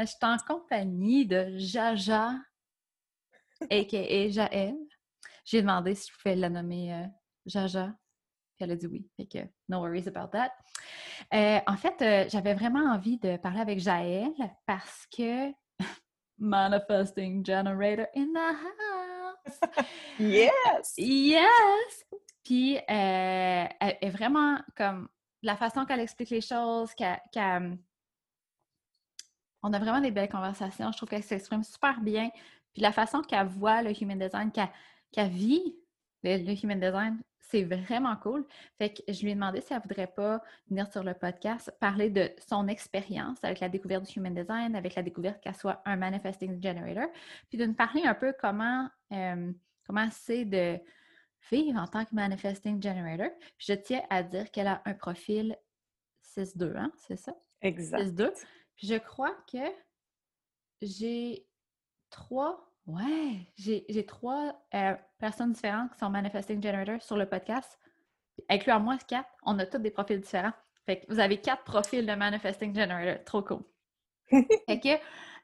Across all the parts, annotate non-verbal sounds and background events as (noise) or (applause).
Je suis en compagnie de Jaja, a.k.a. Jaël. J'ai demandé si je pouvais la nommer euh, Jaja, puis elle a dit oui. Fait que no worries about that. Euh, en fait, euh, j'avais vraiment envie de parler avec Jaël parce que (laughs) Manifesting Generator in the house! yes! Yes! Puis, elle est vraiment comme la façon qu'elle explique les choses, qu'elle. On a vraiment des belles conversations. Je trouve qu'elle s'exprime super bien. Puis la façon qu'elle voit le human design, qu'elle vit le, human design, c'est vraiment cool. Fait que je lui ai demandé si elle voudrait pas venir sur le podcast parler de son expérience avec la découverte du human design, avec la découverte qu'elle soit un manifesting generator, puis de nous parler un peu comment euh, comment c'est de vivre en tant que manifesting generator. Puis je tiens à dire qu'elle a un profil 6-2, hein, c'est ça? Exact. 6-2. Puis je crois que j'ai trois, ouais, j'ai trois euh, personnes différentes qui sont manifesting generator sur le podcast. Incluant moi, quatre, on a tous des profils différents. Fait que vous avez quatre profils de manifesting generator. Trop cool. (laughs) fait que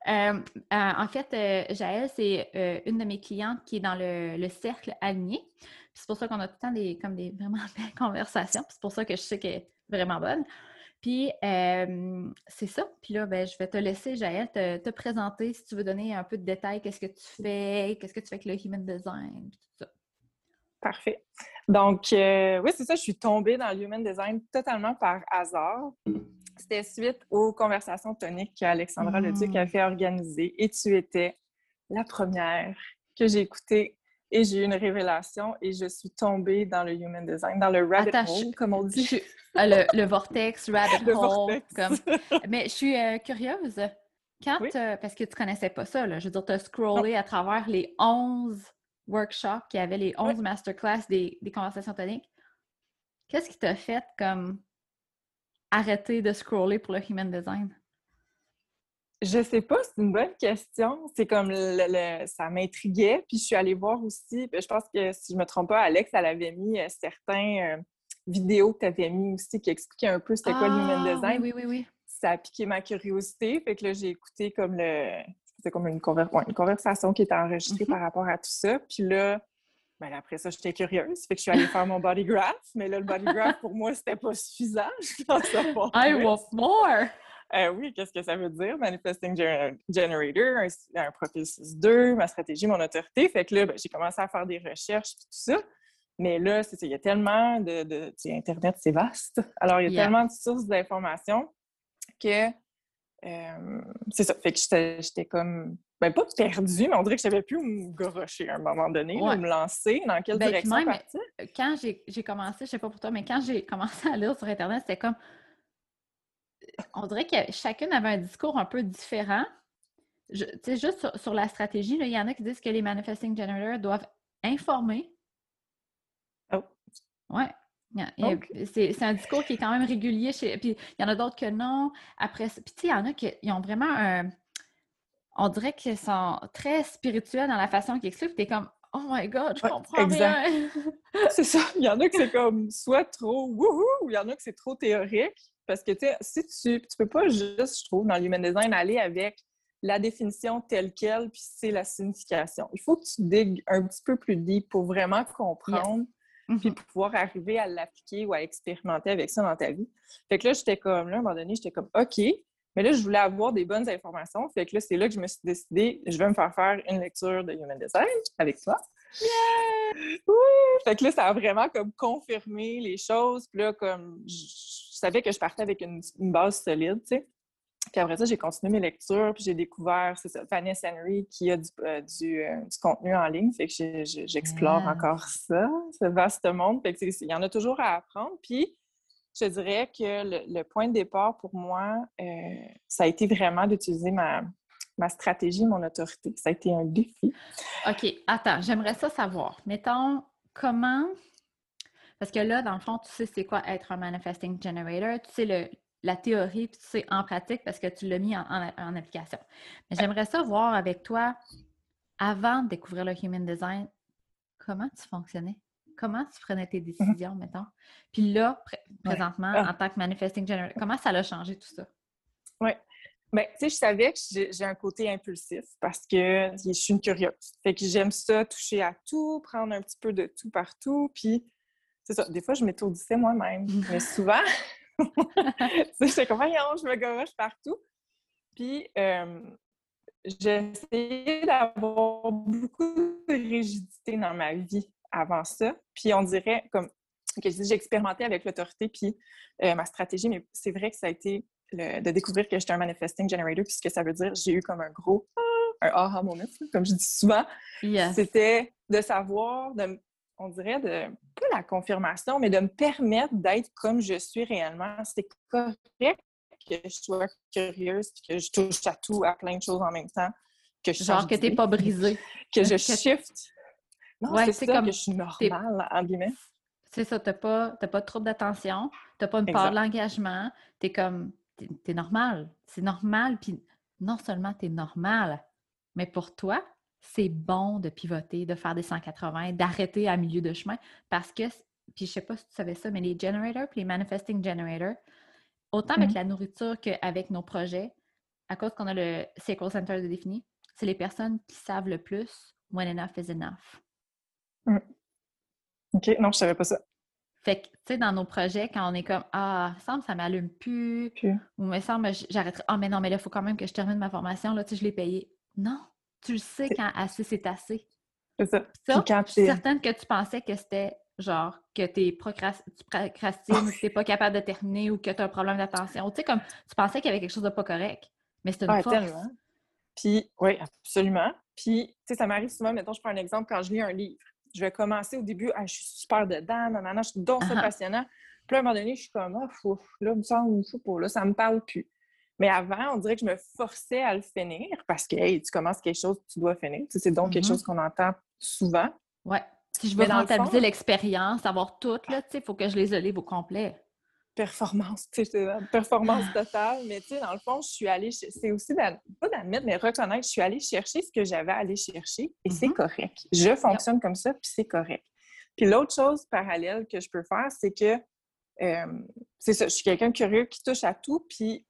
euh, euh, en fait, euh, Jaël, c'est une de mes clientes qui est dans le, cercle aligné. C'est pour ça qu'on a tout le temps des, comme des vraiment (laughs) belles conversations. C'est pour ça que je sais qu'elle est vraiment bonne. Puis, c'est ça. Puis là, ben, je vais te laisser, Jaël, te, présenter si tu veux donner un peu de détails. Qu'est-ce que tu fais? Qu'est-ce que tu fais avec le Human Design? Tout ça. Parfait. Donc, oui, c'est ça. Je suis tombée dans le Human Design totalement par hasard. C'était suite aux conversations toniques qu'Alexandra Leduc a mmh. fait organiser et tu étais la première que j'ai écoutée et j'ai eu une révélation et je suis tombée dans le human design, dans le rabbit hole, comme on dit. Ah, le, vortex, (laughs) rabbit hole. Comme... Mais je suis euh, curieuse. Quand, parce que tu connaissais pas ça, là, je veux dire, tu as scrollé à travers les 11 workshops qui avaient les 11 masterclass des, des conversations toniques. Qu'est-ce qui t'a fait comme arrêter de scroller pour le human design? Je sais pas, c'est une bonne question. C'est comme le, ça m'intriguait, puis je suis allée voir aussi. Je pense que si je me trompe pas, Alex, elle avait mis euh, certains euh, vidéos que tu avais mis aussi qui expliquaient un peu c'était quoi le human ah, design. Oui, oui, oui, Ça a piqué ma curiosité. Fait que là, j'ai écouté comme le. C'était comme une, une, conversation qui était enregistrée mm-hmm. par rapport à tout ça. Puis là, ben, après ça, j'étais curieuse. Fait que je suis allée faire mon body graph, mais là, le body graph, pour moi, c'était pas suffisant. (laughs) I want more! Euh, oui, qu'est-ce que ça veut dire? Manifesting Generator, un, profil 6-2, ma stratégie, mon autorité. Fait que là, ben, j'ai commencé à faire des recherches et tout ça. Mais là, il y a tellement de... de Internet, c'est vaste. Alors, il y a tellement de sources d'informations que euh, c'est ça. Fait que j'étais comme ben, pas perdue, mais on dirait que je savais plus où me gorocher à un moment donné, me lancer, dans quelle ben, direction partir. Quand j'ai commencé, je sais pas pour toi, mais quand j'ai commencé à lire sur Internet, c'était comme. On dirait que chacune avait un discours un peu différent. Tu sais, juste sur, la stratégie, il y en a qui disent que les manifesting generators doivent informer. Oh. Ouais. C'est un discours qui est quand même régulier. Chez... Puis il y en a d'autres que non. Après, puis tu sais, il y en a qui ont vraiment un on dirait qu'ils sont très spirituels dans la façon qu'ils expliquent. T'es comme, oh my god, je comprends rien. c'est ça. Il y en a que c'est comme soit trop wouhou, ou il y en a que c'est trop théorique. Parce que, tu sais, si tu, tu peux pas juste, je trouve, dans l'human design, aller avec la définition telle qu'elle, puis c'est la signification. Il faut que tu digues un petit peu plus deep pour vraiment comprendre, puis mm-hmm. pouvoir arriver à l'appliquer ou à expérimenter avec ça dans ta vie. Fait que là, j'étais comme, là, à un moment donné, j'étais comme, OK, mais là, je voulais avoir des bonnes informations. Fait que là, c'est là que je me suis décidée, je vais me faire faire une lecture de Human Design avec toi. Yeah! Oui! Fait que là, ça a vraiment comme confirmé les choses. Puis là, comme je, savais que je partais avec une, base solide, tu sais. Puis après ça, j'ai continué mes lectures, puis j'ai découvert, c'est ça, Vanessa Henry qui a du, euh, euh, du, contenu en ligne. Fait que j'explore encore ça, ce vaste monde. Fait que il y en a toujours à apprendre. Puis je dirais que le, point de départ pour moi, euh, ça a été vraiment d'utiliser ma, stratégie, mon autorité. Ça a été un défi. OK, attends, j'aimerais ça savoir. Mettons, comment. Parce que là, dans le fond, tu sais c'est quoi être un manifesting generator, tu sais le, la théorie, puis tu sais en pratique parce que tu l'as mis en, en application. Mais j'aimerais ça voir avec toi, avant de découvrir le Human Design, comment tu fonctionnais? comment tu prenais tes mmh décisions, mettons? Puis là, présentement, en tant que manifesting generator, comment ça a changé tout ça? Oui. Mais tu sais, je savais que j'ai un côté impulsif parce que je suis une curieuse. Fait que j'aime ça, toucher à tout, prendre un petit peu de tout partout. Puis, c'est ça. Des fois, je m'étourdissais moi-même. Mais souvent, (laughs) j'étais comme, je me gauche partout. Puis, euh, j'ai essayé d'avoir beaucoup de rigidité dans ma vie avant ça. Puis, on dirait, comme, que j'ai expérimenté avec l'autorité puis euh, ma stratégie, mais c'est vrai que ça a été de découvrir que j'étais un manifesting generator, puisque ça veut dire j'ai eu comme un gros un aha moment, comme je dis souvent. C'était de savoir, de, on dirait, de pas la confirmation, mais de me permettre d'être comme je suis réellement. C'est correct que je sois curieuse, que je touche à tout, à plein de choses en même temps. Que je Genre (laughs) (laughs) que t'es pas brisée. Que je shift. Non, c'est comme... que je suis normale, en guillemets. C'est ça, t'as pas, pas trop d'attention, t'as pas une part de l'engagement, t'es comme, t'es normal. C'est normal, puis non seulement t'es normal, mais pour toi, c'est bon de pivoter, de faire des 180, d'arrêter à milieu de chemin, parce que, puis je sais pas si tu savais ça, mais les generators, puis les manifesting generators, autant avec mm-hmm. la nourriture qu'avec nos projets, à cause qu'on a le Sequel Center de défini, c'est les personnes qui savent le plus when enough is enough. Mm. OK, non, je savais pas ça. Fait que, tu sais, dans nos projets, quand on est comme Ah, ça semble, ça m'allume plus, ou me semble, j'arrêterai. Ah, mais non, mais là, il faut quand même que je termine ma formation, là, tu sais, je l'ai payé. Non, tu le sais quand assez, c'est assez. C'est ça. ça je suis certaine que tu pensais que c'était genre que es procrast... tu procrastines, que tu n'es pas capable de terminer ou que tu as un problème d'attention. Tu sais, comme tu pensais qu'il y avait quelque chose de pas correct. Mais c'est une force. Tellement. Puis, oui, absolument. Puis, tu sais, ça m'arrive souvent, mettons, je prends un exemple, quand je lis un livre je vais commencer au début, ah, je suis super dedans, nanana, je suis donc ça passionnant. Puis à un moment donné, je suis comme, ah, fou, là, me semble fou pour là, ça me parle plus. Mais avant, on dirait que je me forçais à le finir parce que, hey, tu commences quelque chose, tu dois finir. c'est donc quelque mm-hmm. chose qu'on entend souvent. Ouais. Si je veux rentabiliser l'expérience, avoir tout, là, il faut que je les livres au complet performance, tu sais, performance totale. Mais tu sais, dans le fond, je suis allée, c'est aussi, pas d'admettre, mais reconnaître, je suis allée chercher ce que j'avais à aller chercher et c'est mm-hmm. correct. Je fonctionne comme ça, puis c'est correct. Puis l'autre chose parallèle que je peux faire, c'est que, euh, c'est ça, je suis quelqu'un curieux qui touche à tout, puis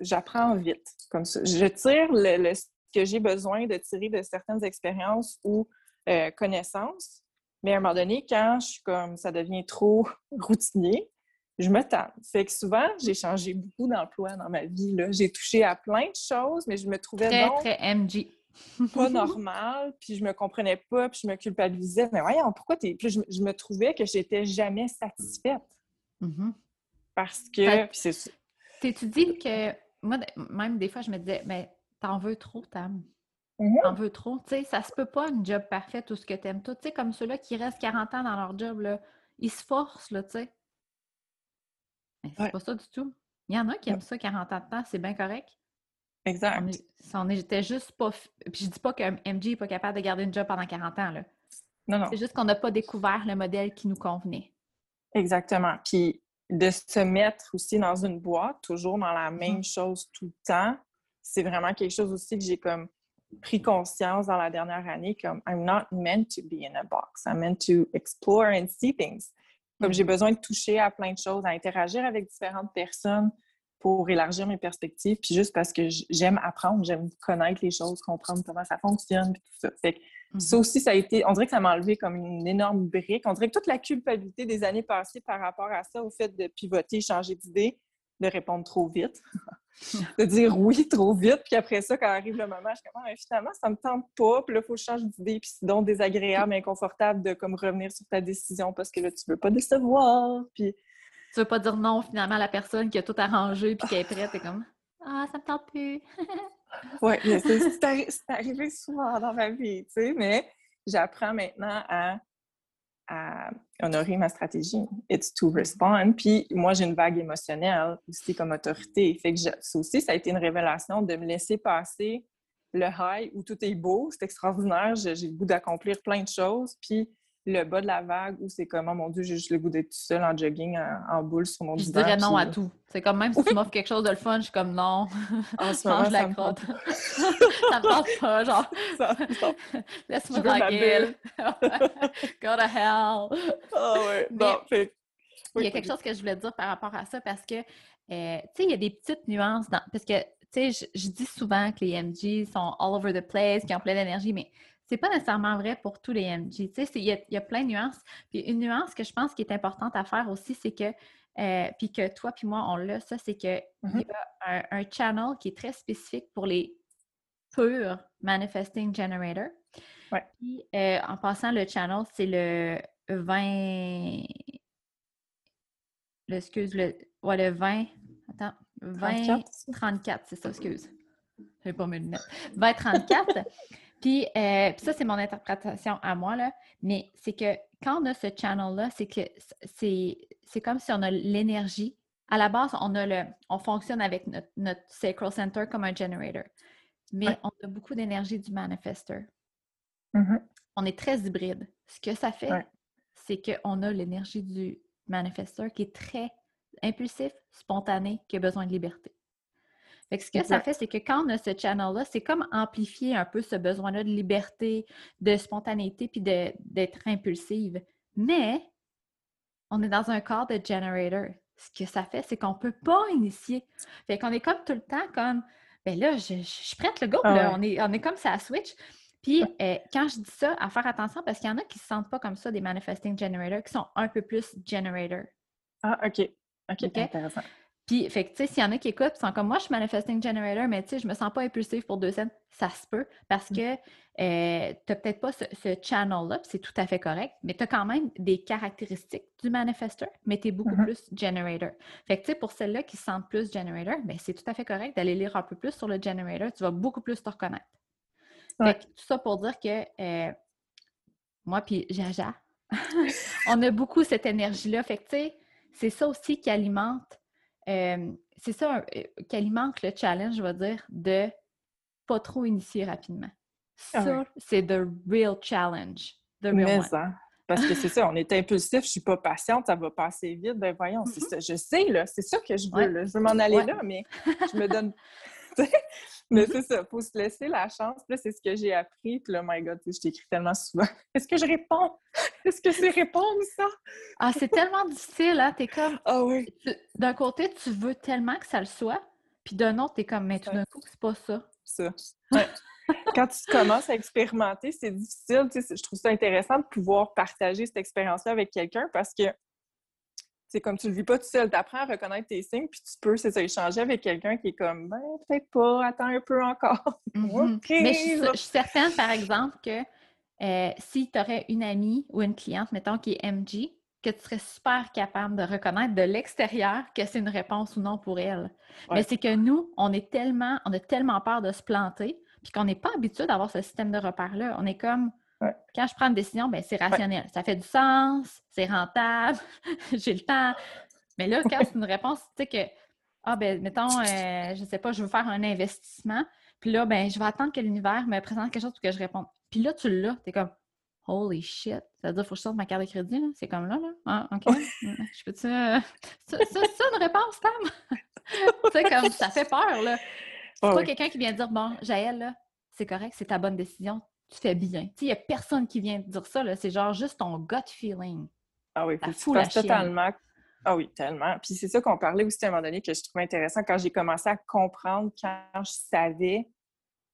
j'apprends vite, comme ça. Je tire le, ce que j'ai besoin de tirer de certaines expériences ou euh, connaissances, mais à un moment donné, quand je suis comme, ça devient trop (laughs) routinier, je me tente. Fait que souvent, j'ai changé beaucoup d'emplois dans ma vie. J'ai touché à plein de choses, mais je me trouvais très, très MG. pas (laughs) normal, puis je me comprenais pas, puis je me culpabilisais. Mais voyons, pourquoi t'es... Puis je, me trouvais que j'étais jamais satisfaite. Mm-hmm. Parce que... c'est T'es-tu dis que... Moi, même des fois, je me disais, mais t'en veux trop, Tam. Mm-hmm. T'en veux trop. Tu sais, ça se peut pas une job parfaite ou ce que t'aimes tout. Tu sais, comme ceux-là qui restent 40 ans dans leur job, là, ils se forcent, là, tu sais. Mais c'est pas ça du tout. Il y en a qui aiment ça 40 ans de temps, c'est bien correct. Exact. On était juste pas. Puis je dis pas qu'un MG n'est pas capable de garder une job pendant 40 ans. Là. Non, non. C'est juste qu'on n'a pas découvert le modèle qui nous convenait. Exactement. Puis de se mettre aussi dans une boîte, toujours dans la même mm-hmm. chose tout le temps, c'est vraiment quelque chose aussi que j'ai comme pris conscience dans la dernière année comme I'm not meant to be in a box. I'm meant to explore and see things. Comme j'ai besoin de toucher à plein de choses, à interagir avec différentes personnes pour élargir mes perspectives, puis juste parce que j'aime apprendre, j'aime connaître les choses, comprendre comment ça fonctionne, puis tout ça. Fait ça aussi, ça a été, on dirait que ça m'a enlevé comme une énorme brique. On dirait que toute la culpabilité des années passées par rapport à ça, au fait de pivoter, changer d'idée, de répondre trop vite, (laughs) de dire oui trop vite, puis après ça, quand arrive le moment, je suis comme, ah, finalement, ça me tente pas, puis là, il faut que je change d'idée, puis c'est donc désagréable, inconfortable de comme revenir sur ta décision parce que là, tu veux pas décevoir, puis... Tu veux pas dire non, finalement, à la personne qui a tout arrangé, puis qui est prête, t'es comme, ah, ça me tente plus. (laughs) oui, c'est arrivé souvent dans ma vie, tu sais, mais j'apprends maintenant à honorer ma stratégie. It's to respond. Puis moi, j'ai une vague émotionnelle aussi comme autorité. Fait que ça aussi, ça a été une révélation de me laisser passer le high où tout est beau, c'est extraordinaire, j'ai le goût d'accomplir plein de choses. Puis le bas de la vague où c'est comme, oh mon Dieu, j'ai juste le goût d'être tout seul en jogging, en, boule sur mon Je dirais non à tout. C'est comme même si tu m'offres quelque chose de le fun, je suis comme non. (laughs) En ce (laughs) moment, la crotte. (laughs) ça me tente pas, genre. Laisse-moi tranquille. Go to hell. Ah ouais, non. Il y a quelque chose que je voulais dire par rapport à ça parce que, euh, tu sais, il y a des petites nuances dans... Parce que tu sais, je, dis souvent que les MG sont all over the place, qui ont plein d'énergie, mais c'est pas nécessairement vrai pour tous les MG. Tu sais, il y, a plein de nuances. Puis une nuance que je pense qui est importante à faire aussi, c'est que, euh, puis que toi puis moi, on l'a, ça, c'est qu'il mm-hmm. y a un, channel qui est très spécifique pour les purs Manifesting Generator. Ouais. Puis, euh, en passant, le channel, c'est le 20... Le, excuse, le, ouais, le 20... Attends, 20... 34, c'est ça, excuse. Je pas mes lunettes. 20, 34. (laughs) Puis, euh, puis ça, c'est mon interprétation à moi, là. Mais c'est que quand on a ce channel-là, c'est que c'est comme si on a l'énergie. À la base, on a le, on fonctionne avec notre, sacral center comme un generator. Mais on a beaucoup d'énergie du manifester. Mm-hmm. On est très hybride. Ce que ça fait, c'est qu'on a l'énergie du manifester qui est très impulsif, spontané, qui a besoin de liberté ce que ça fait, c'est que quand on a ce channel-là, c'est comme amplifier un peu ce besoin-là de liberté, de spontanéité, puis d'être impulsive. Mais on est dans un corps de generator. Ce que ça fait, c'est qu'on ne peut pas initier. Fait qu'on est comme tout le temps comme ben là, je, prête, le go, ah on, est, on est comme ça à switch. Puis euh, quand je dis ça, à faire attention parce qu'il y en a qui ne se sentent pas comme ça, des manifesting generators, qui sont un peu plus generator. Ah, OK. OK, intéressant. Puis, fait que, tu sais, s'il y en a qui écoutent, sont comme moi, je suis manifesting generator, mais tu sais, je me sens pas impulsive pour deux scènes, ça se peut parce mm. que euh, tu n'as peut-être pas ce, channel-là, c'est tout à fait correct, mais tu as quand même des caractéristiques du manifesteur, mais tu es beaucoup mm-hmm. plus generator. Fait que, tu sais, pour celles-là qui se sentent plus generator, ben, c'est tout à fait correct d'aller lire un peu plus sur le generator, tu vas beaucoup plus te reconnaître. Fait que, tout ça pour dire que euh, moi puis Jaja, (laughs) on a beaucoup cette énergie-là. Fait que, tu sais, c'est ça aussi qui alimente c'est ça euh, qui alimente le challenge, je vais dire, de pas trop initier rapidement. Ah ça, c'est the real challenge. The real one. Parce que c'est ça, on est (laughs) impulsif, je suis pas patiente, ça va passer vite. Ben voyons, c'est mm-hmm. ça. Je sais, là, c'est ça que je veux. Je veux m'en aller là, mais (laughs) je me donne. Mais mm-hmm. c'est ça, faut se laisser la chance. Puis là, c'est ce que j'ai appris. Puis là, my God, je t'écris tellement souvent. (laughs) Est-ce que je réponds? (laughs) Est-ce que c'est répondre, ça? Ah, c'est tellement difficile, hein? T'es comme... Ah oui. D'un côté, tu veux tellement que ça le soit. Puis d'un autre, t'es comme, mais tout d'un coup, c'est pas ça. Ça. Quand tu commences à expérimenter, c'est difficile. Tu sais, je trouve ça intéressant de pouvoir partager cette expérience-là avec quelqu'un parce que c'est comme tu le vis pas tout seul, tu apprends à reconnaître tes signes, puis tu peux, c'est échanger avec quelqu'un qui est comme, ben, peut-être pas, attends un peu encore. (laughs) Mhm. Mais je suis, certaine, par exemple, que euh, si tu aurais une amie ou une cliente, mettons, qui est MG, que tu serais super capable de reconnaître de l'extérieur que c'est une réponse ou non pour elle. Mais c'est que nous, on est tellement, on a tellement peur de se planter, puis qu'on n'est pas habitué d'avoir ce système de repères-là. On est comme, quand je prends une décision, ben, c'est rationnel. Ça fait du sens, c'est rentable, (laughs) j'ai le temps. Mais là, quand c'est une réponse, tu sais que, ah, ben, mettons, euh, je ne sais pas, je veux faire un investissement, puis là, ben, je vais attendre que l'univers me présente quelque chose pour que je réponde. Puis là, tu l'as, tu es comme, holy shit. Ça veut dire, qu'il faut que je sorte ma carte de crédit, C'est comme là, là. Ah, OK. (laughs) je peux-tu. Euh, (laughs) c'est ça, une réponse, Tam? tu sais, comme, ça fait peur, là. C'est pas quelqu'un qui vient dire, bon, Jaël, là, c'est correct, c'est ta bonne décision tu fais bien. Il n'y a personne qui vient te dire ça. C'est genre juste ton gut feeling. Ah oui, tu totalement. Ah oui, tellement. Puis c'est ça qu'on parlait aussi à un moment donné que je trouvais intéressant quand j'ai commencé à comprendre quand je savais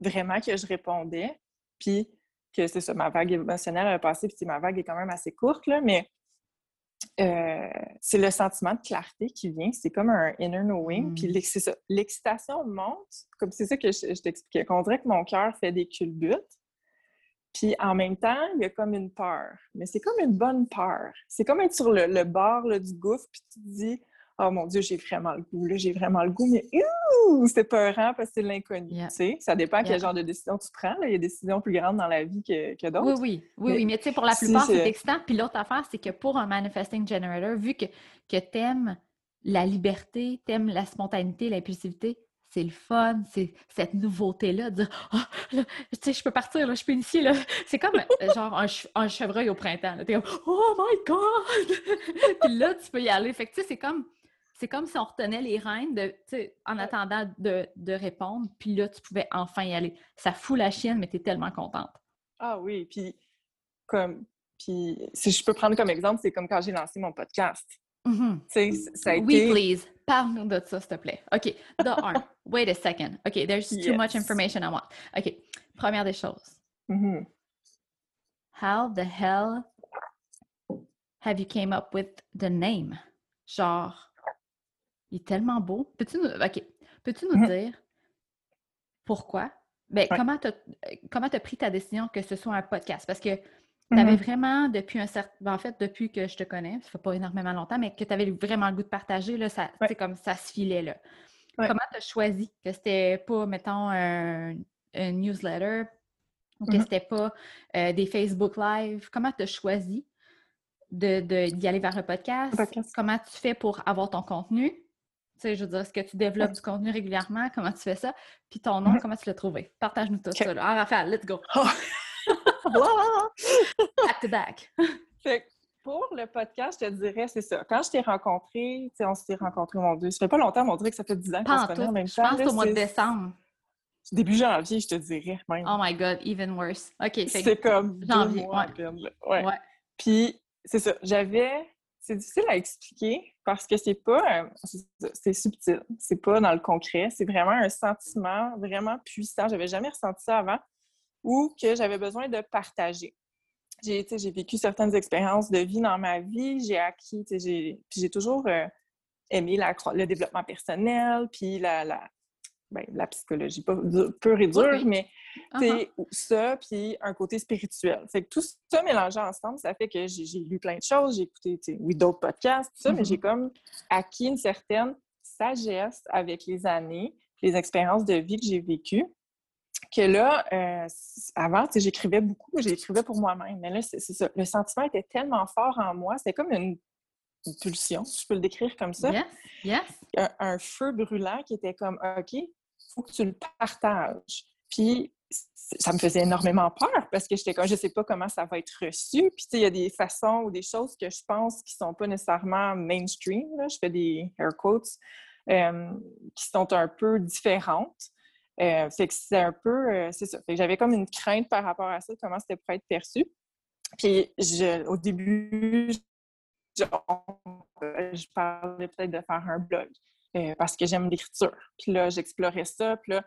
vraiment que je répondais. Puis que c'est ça, ma vague émotionnelle a passé, puis ma vague est quand même assez courte, là, mais euh, c'est le sentiment de clarté qui vient. C'est comme un inner knowing. Puis mm. c'est ça. L'excitation monte, comme c'est ça que je, je t'expliquais, qu'on dirait que mon cœur fait des culbutes. Puis en même temps, il y a comme une peur. Mais c'est comme une bonne peur. C'est comme être sur le, bord du gouffre, puis tu te dis Oh mon Dieu, j'ai vraiment le goût, là, j'ai vraiment le goût, mais c'est peurant parce que c'est l'inconnu. Tu sais, ça dépend quel genre de décision tu prends. Il y a des décisions plus grandes dans la vie que, d'autres. Oui, oui, oui, mais, oui. Mais tu sais, pour la plupart, c'est excitant. Puis l'autre affaire, c'est que pour un manifesting generator, vu que, que tu aimes la liberté, tu aimes la spontanéité, l'impulsivité, c'est le fun, c'est cette nouveauté-là, de dire Ah, tu sais, je peux partir, là, je peux initier. Là. C'est comme euh, (laughs) genre un, chevreuil au printemps. T'es comme Oh my God! (laughs) Puis là, tu peux y aller. Fait que tu sais, c'est comme. C'est comme si on retenait les rênes de, en attendant de, de, répondre, puis là, tu pouvais enfin y aller. Ça fout la chienne, mais tu es tellement contente. Ah oui, puis comme puis si je peux prendre comme exemple, c'est comme quand j'ai lancé mon podcast. Ça a Oui, été... please. Parle-nous de ça, s'il te plaît. OK. De un. (laughs) Wait a second. OK, there's too much information I want. OK. Première des choses. Mhm. How the hell have you came up with the name? Genre, il est tellement beau. Peux-tu nous, OK. Peux-tu nous Mhm. dire pourquoi? Ben, Ouais. comment t'as comment t'as pris ta décision que ce soit un podcast? Parce que tu avais Mhm. vraiment, depuis un certain... ben, en fait, depuis que je te connais, ça fait pas énormément longtemps, mais que tu avais vraiment le goût de partager, là, ça, Ouais. comme ça se filait, là. Ouais. Comment tu as choisi que c'était pas, mettons, un, un newsletter ou que Mhm. c'était pas euh, des Facebook Live? Comment tu as choisi de, de- d'y aller vers le podcast? Podcast. Comment tu fais pour avoir ton contenu? Tu sais, je veux dire, est-ce que tu développes du contenu régulièrement? Comment tu fais ça? Puis ton nom, Mhm. comment tu l'as trouvé? Partage-nous tout ça. Là. Ah, Raphaël, let's go. Voilà! Back to back. Fait que pour le podcast, je te dirais, c'est ça. Quand je t'ai rencontré, tu sais, on s'est rencontrés, mon Dieu, ça fait pas longtemps, mais on dirait que ça fait 10 ans qu'on se connaît en même Je temps. pense là, au mois de décembre. Début janvier, je te dirais, même. Oh my God, even worse. OK. c'est comme janvier, deux mois à ouais. peine. là. Ouais. Ouais. Puis, c'est ça, j'avais... C'est difficile à expliquer parce que c'est pas... euh, C'est subtil. C'est pas dans le concret. C'est vraiment un sentiment vraiment puissant. J'avais jamais ressenti ça avant ou que j'avais besoin de partager. J'ai, vécu certaines expériences de vie dans ma vie. J'ai acquis... J'ai, puis j'ai toujours euh, aimé la le développement personnel, puis la, la, ben, la psychologie, pas pure et dure, mais Uh-huh. ça, puis un côté spirituel. Fait que tout ça mélangé ensemble, ça fait que j'ai j'ai lu plein de choses, j'ai écouté, oui, d'autres podcasts, tout ça, mais j'ai comme acquis une certaine sagesse avec les années, les expériences de vie que j'ai vécues, que là, euh, avant, j'écrivais beaucoup, j'écrivais pour moi-même, mais là, c'est ça. Le sentiment était tellement fort en moi, c'était comme une, une pulsion, si je peux le décrire comme ça Yes, yes. un, un feu brûlant qui était comme OK, faut que tu le partages. Puis ça me faisait énormément peur parce que j'étais comme je sais pas comment ça va être reçu. Puis il y a des façons ou des choses que je pense qui sont pas nécessairement mainstream. là. Je fais des air quotes euh, qui sont un peu différentes. Euh, fait que c'est un peu, euh, c'est ça. Fait que j'avais comme une crainte par rapport à ça, comment c'était pour être perçu. Puis je, au début, je, parlais peut-être de faire un blog euh, parce que j'aime l'écriture. Puis là, j'explorais ça, puis là,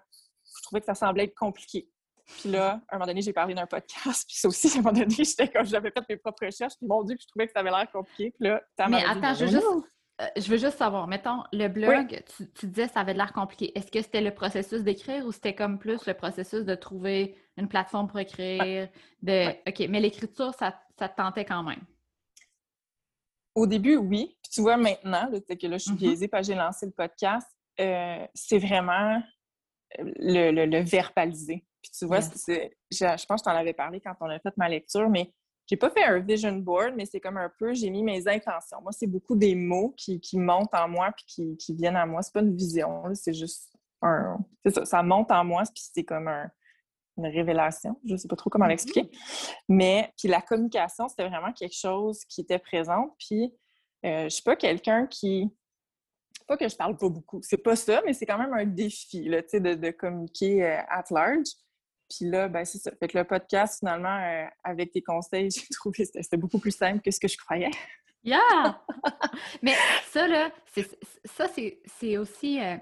je trouvais que ça semblait être compliqué. Puis là, à un moment donné, j'ai parlé d'un podcast, (laughs) puis ça aussi, à un moment donné, j'étais comme, j'avais fait mes propres recherches, puis mon Dieu, je trouvais que ça avait l'air compliqué. Puis là, ça Mais dit, attends, je veux juste. Euh, je veux juste savoir, mettons, le blog, tu, tu disais ça avait de l'air compliqué. Est-ce que c'était le processus d'écrire ou c'était comme plus le processus de trouver une plateforme pour écrire? De... OK, mais l'écriture, ça, ça te tentait quand même? Au début, oui. Puis tu vois, maintenant, sais que là, je suis Mhm. biaisée parce que j'ai lancé le podcast, euh, c'est vraiment le, le- le verbaliser. Puis tu vois, Yes. c'est- je, je pense que je t'en avais parlé quand on a fait ma lecture, mais j'ai pas fait un vision board, mais c'est comme un peu, j'ai mis mes intentions. Moi, c'est beaucoup des mots qui, qui montent en moi puis qui, qui viennent à moi. C'est pas une vision, c'est juste un... Ça, ça monte en moi, puis c'est comme un- une révélation. Je sais pas trop comment Mhm. l'expliquer. Mais puis la communication, c'était vraiment quelque chose qui était présent. Puis euh, je suis pas quelqu'un qui... Pas que je parle pas beaucoup, c'est pas ça, mais c'est quand même un défi, là, de, de communiquer euh, at large. Puis là, ben c'est ça. Fait que le podcast, finalement, euh, avec tes conseils, (laughs) j'ai trouvé que c'était beaucoup plus simple que ce que je croyais. Yeah! Mais ça, là, c'est- ça, c'est aussi, euh,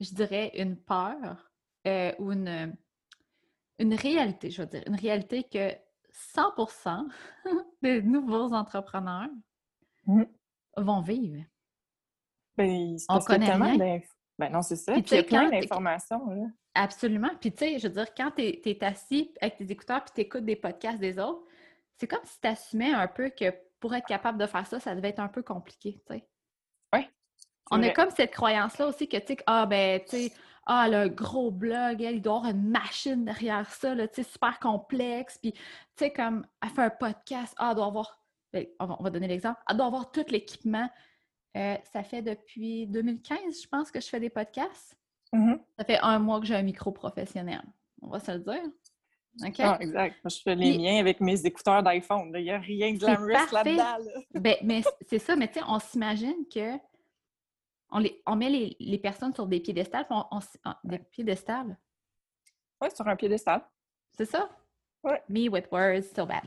je dirais, une peur euh, ou une, une réalité, je veux dire, une réalité que 100% (laughs) des nouveaux entrepreneurs Mhm. vont vivre. Ben, On connaît rien. Ben non, c'est ça. Puis il y a plein d'informations, là. Absolument. Puis tu sais, je veux dire, quand tu es, assis avec tes écouteurs puis tu écoutes des podcasts des autres, c'est comme si tu assumais un peu que pour être capable de faire ça, ça devait être un peu compliqué, tu sais. C'est On a comme cette croyance-là aussi que, tu sais, ah, ben, tu sais, ah, un gros blog, elle, il doit avoir une machine derrière ça, là, tu sais, super complexe. Puis, tu sais, comme, elle fait un podcast, ah, elle doit avoir, ben, on va, on va donner l'exemple, elle doit avoir tout l'équipement. Euh, ça fait depuis 2015, je pense, que je fais des podcasts. Mhm. Ça fait un mois que j'ai un micro professionnel. On va se le dire. Ah, exact. Moi, je fais les miens avec mes écouteurs d'iPhone. Il n'y a rien de glamorous là-dedans. là. Ben, mais c'est ça, mais tu sais, on s'imagine que on, les, on met les, les personnes sur des piédestals, on, on ah, des piédestals, Oui, sur un piédestal. c'est ça? Ouais. Me with words, so bad.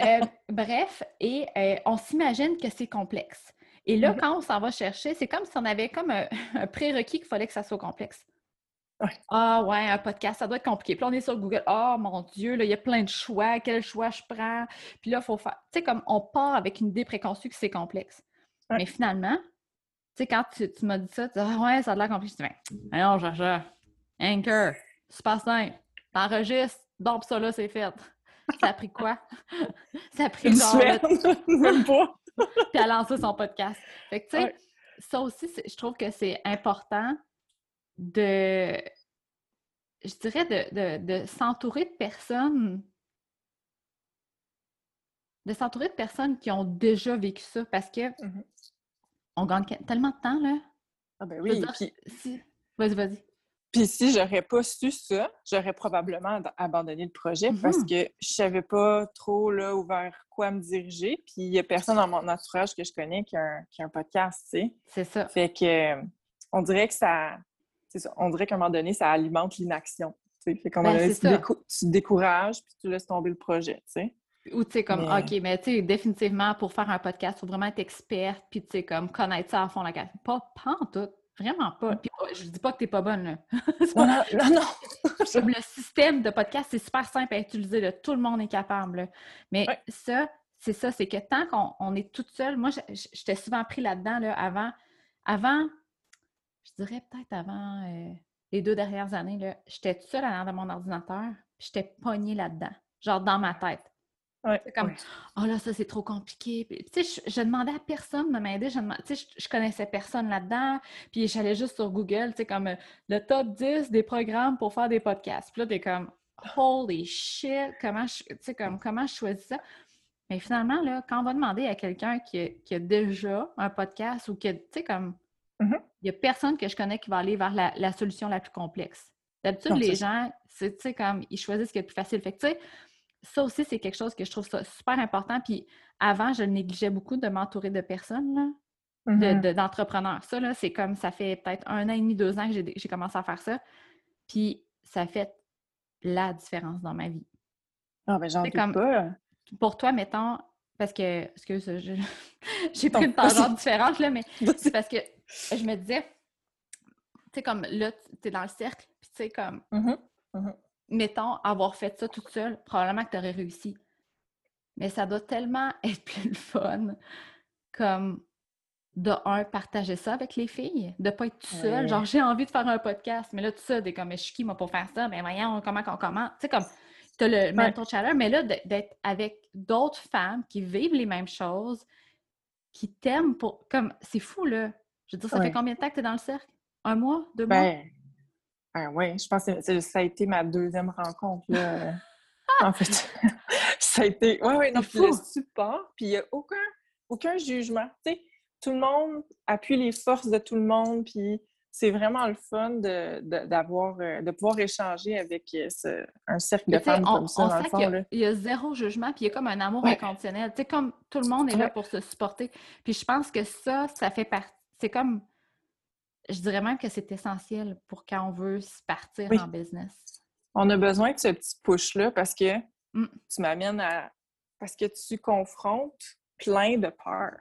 Euh, (laughs) bref, et euh, on s'imagine que c'est complexe. Et là, Mhm. quand on s'en va chercher, c'est comme si on avait comme un, (laughs) un prérequis qu'il fallait que ça soit complexe. Ah ouais, un podcast, ça doit être compliqué. Puis là, on est sur Google. Oh mon Dieu, là, il y a plein de choix. Quel choix je prends? Puis là, il faut faire. Tu sais, comme on part avec une idée préconçue que c'est complexe. Ouais. Mais finalement, tu sais, quand tu, tu m'as dit ça, tu dis Ah ouais, ça a l'air compliqué. Je dis Ben, non, Jaja, Anchor, super simple. T'enregistres, donc ça là, c'est fait. Ça a pris quoi? (laughs) ça a pris Une genre semaine, (laughs) même pas. Puis à lancer son podcast. Fait que, tu sais, Ouais. ça aussi, je trouve que c'est important de, je dirais, de, de, de s'entourer de personnes, de s'entourer de personnes qui ont déjà vécu ça, parce que Mhm. on gagne tellement de temps, là. Ah ben oui, dire, puis, si... Vas-y, vas-y. Puis si j'aurais pas su ça, j'aurais probablement abandonné le projet parce Mhm. que je savais pas trop là, vers quoi me diriger. Puis il y a personne dans mon entourage que je connais qui a un, qui a un podcast, tu sais. C'est ça. Fait que euh, on dirait que ça, ça, on dirait qu'à un moment donné, ça alimente l'inaction. Fait qu'à un moment Ben, donné, tu, ça. décou- tu te décourages puis tu laisses tomber le projet, tu sais. Ou tu sais, comme, Mais- OK, mais tu sais, définitivement, pour faire un podcast, il faut vraiment être experte, puis tu sais, comme, connaître ça à fond la carte. Pas, pas en tout. Vraiment pas. Puis je dis pas que t'es pas bonne, là. (laughs) Non, non, (laughs) le système de podcast, c'est super simple à utiliser. là. Tout le monde est capable. là. Mais Ouais. ça, c'est ça, c'est que tant qu'on on est toute seule, moi, j'étais souvent pris là-dedans là, avant, avant, je dirais peut-être avant euh, les deux dernières années, j'étais toute seule à l'arrière de mon ordinateur, j'étais pognée là-dedans, genre dans ma tête. Ouais, C'est comme, ouais. oh là, ça c'est trop compliqué. Puis, tu sais, je, je demandais à personne de m'aider. Je, tu sais, je, je connaissais personne là-dedans. Puis j'allais juste sur Google, tu sais, comme euh, le top 10 des programmes pour faire des podcasts. Puis là, t'es comme, holy shit, comment je, tu sais, comme, comment je choisis ça? Mais finalement, là, quand on va demander à quelqu'un qui, a- qui a déjà un podcast ou qui a, tu sais, comme, Mhm. il n'y a personne que je connais qui va aller vers la, la solution la plus complexe. D'habitude, les gens, c'est, tu sais, comme, ils choisissent ce qui est le plus facile. Fait que, tu sais, ça aussi, c'est quelque chose que je trouve ça super important. Puis avant, je négligeais beaucoup de m'entourer de personnes, là, Mhm. de- d'entrepreneurs. ça, là, c'est comme, ça fait peut-être un an et demi, deux ans que j'ai commencé à faire ça. Puis ça fait la différence dans ma vie. Ah, ben j'en doute comme- pas. Pour toi, mettons, parce que, excuse, (laughs) j'ai pris une (laughs) tangente différente, là, mais c'est parce que je me disais, tu sais, comme là, tu es dans le cercle, puis tu sais, comme, Mhm. Mettons, avoir fait ça toute seule, probablement que tu aurais réussi. Mais ça doit tellement (laughs) être plus le fun, comme de un, partager ça avec les filles, de pas être tout seul. Ouais. Genre, j'ai envie de faire un podcast, mais là, tout ça, t'es comme, mais je suis qui, moi, pour faire ça? Mais voyons, comment qu'on commence? Tu sais, comme, t'as le mental challenge, mais là, d'être avec d'autres femmes qui vivent les mêmes choses, qui t'aiment pour. Comme, c'est fou, là. Je veux dire, ça Ouais. fait combien de temps que t'es dans le cercle? Un mois? Deux mois? Ben, ben oui, je pense que ça a été ma deuxième rencontre. Là. en fait, (laughs) ça a été. Oui, oui, non, le fou. support, puis il n'y a aucun, aucun jugement. Tu sais, tout le monde appuie les forces de tout le monde, puis c'est vraiment le fun de, de, d'avoir, euh, de pouvoir échanger avec euh, ce- un cercle de femmes on, comme ça, on dans le sent fond. qu'il y a- là. il y, a zéro jugement, puis il y a comme un amour Ouais. inconditionnel. Tu sais, comme tout le monde est là pour se supporter. Puis je pense que ça, ça fait partie. C'est comme. Je dirais même que c'est essentiel pour quand on veut se partir Oui. en business. On a besoin de ce petit push-là parce que Mm. tu m'amènes à. Parce que tu confrontes plein de peurs.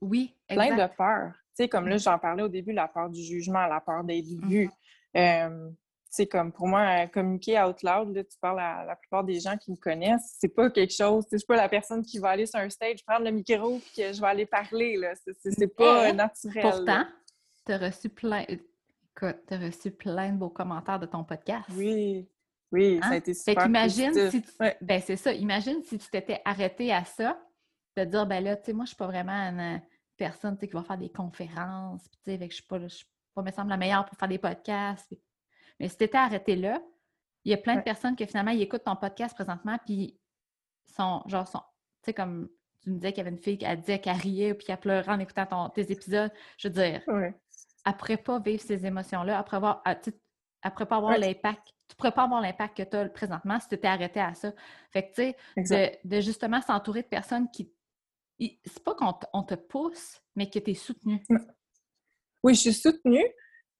Oui, plein de peurs. Tu sais, comme là, Mm. j'en parlais au début, la peur du jugement, la peur d'être vu. Euh, tu sais, comme pour moi, communiquer out loud, là, tu parles à la plupart des gens qui me connaissent, c'est pas quelque chose, tu sais, je suis pas la personne qui va aller sur un stage, prendre le micro puis que je vais aller parler, là. C'est- c'est pas naturel. Pourtant, là. Tu as reçu plein. Écoute, t'as reçu plein de beaux commentaires de ton podcast. Oui, oui, ça Hein? a été Fait super qu'imagine si tu... Ouais. Ben, c'est ça. Imagine si tu t'étais arrêté à ça, de dire, ben là, tu sais, moi, je suis pas vraiment une personne, tu sais, qui va faire des conférences, puis tu sais, fait je suis pas, je suis pas, me semble, la meilleure pour faire des podcasts. Mais si t'étais arrêté là, il y a plein de personnes qui, finalement, ils écoutent ton podcast présentement, puis sont, genre, sont, tu sais, comme tu me disais qu'il y avait une fille qui disait qu'elle riait, puis qu'elle pleurait en écoutant ton- tes épisodes. Je veux dire, Ouais. Après pas vivre ces émotions-là, après avoir, ah, après pas avoir Ouais. l'impact, tu pourrais pas avoir l'impact que tu as présentement si tu t'es arrêté à ça. Fait que, tu sais, de, de justement s'entourer de personnes qui. C'est pas qu'on te, pousse, mais que tu es soutenu. Oui, je suis soutenue,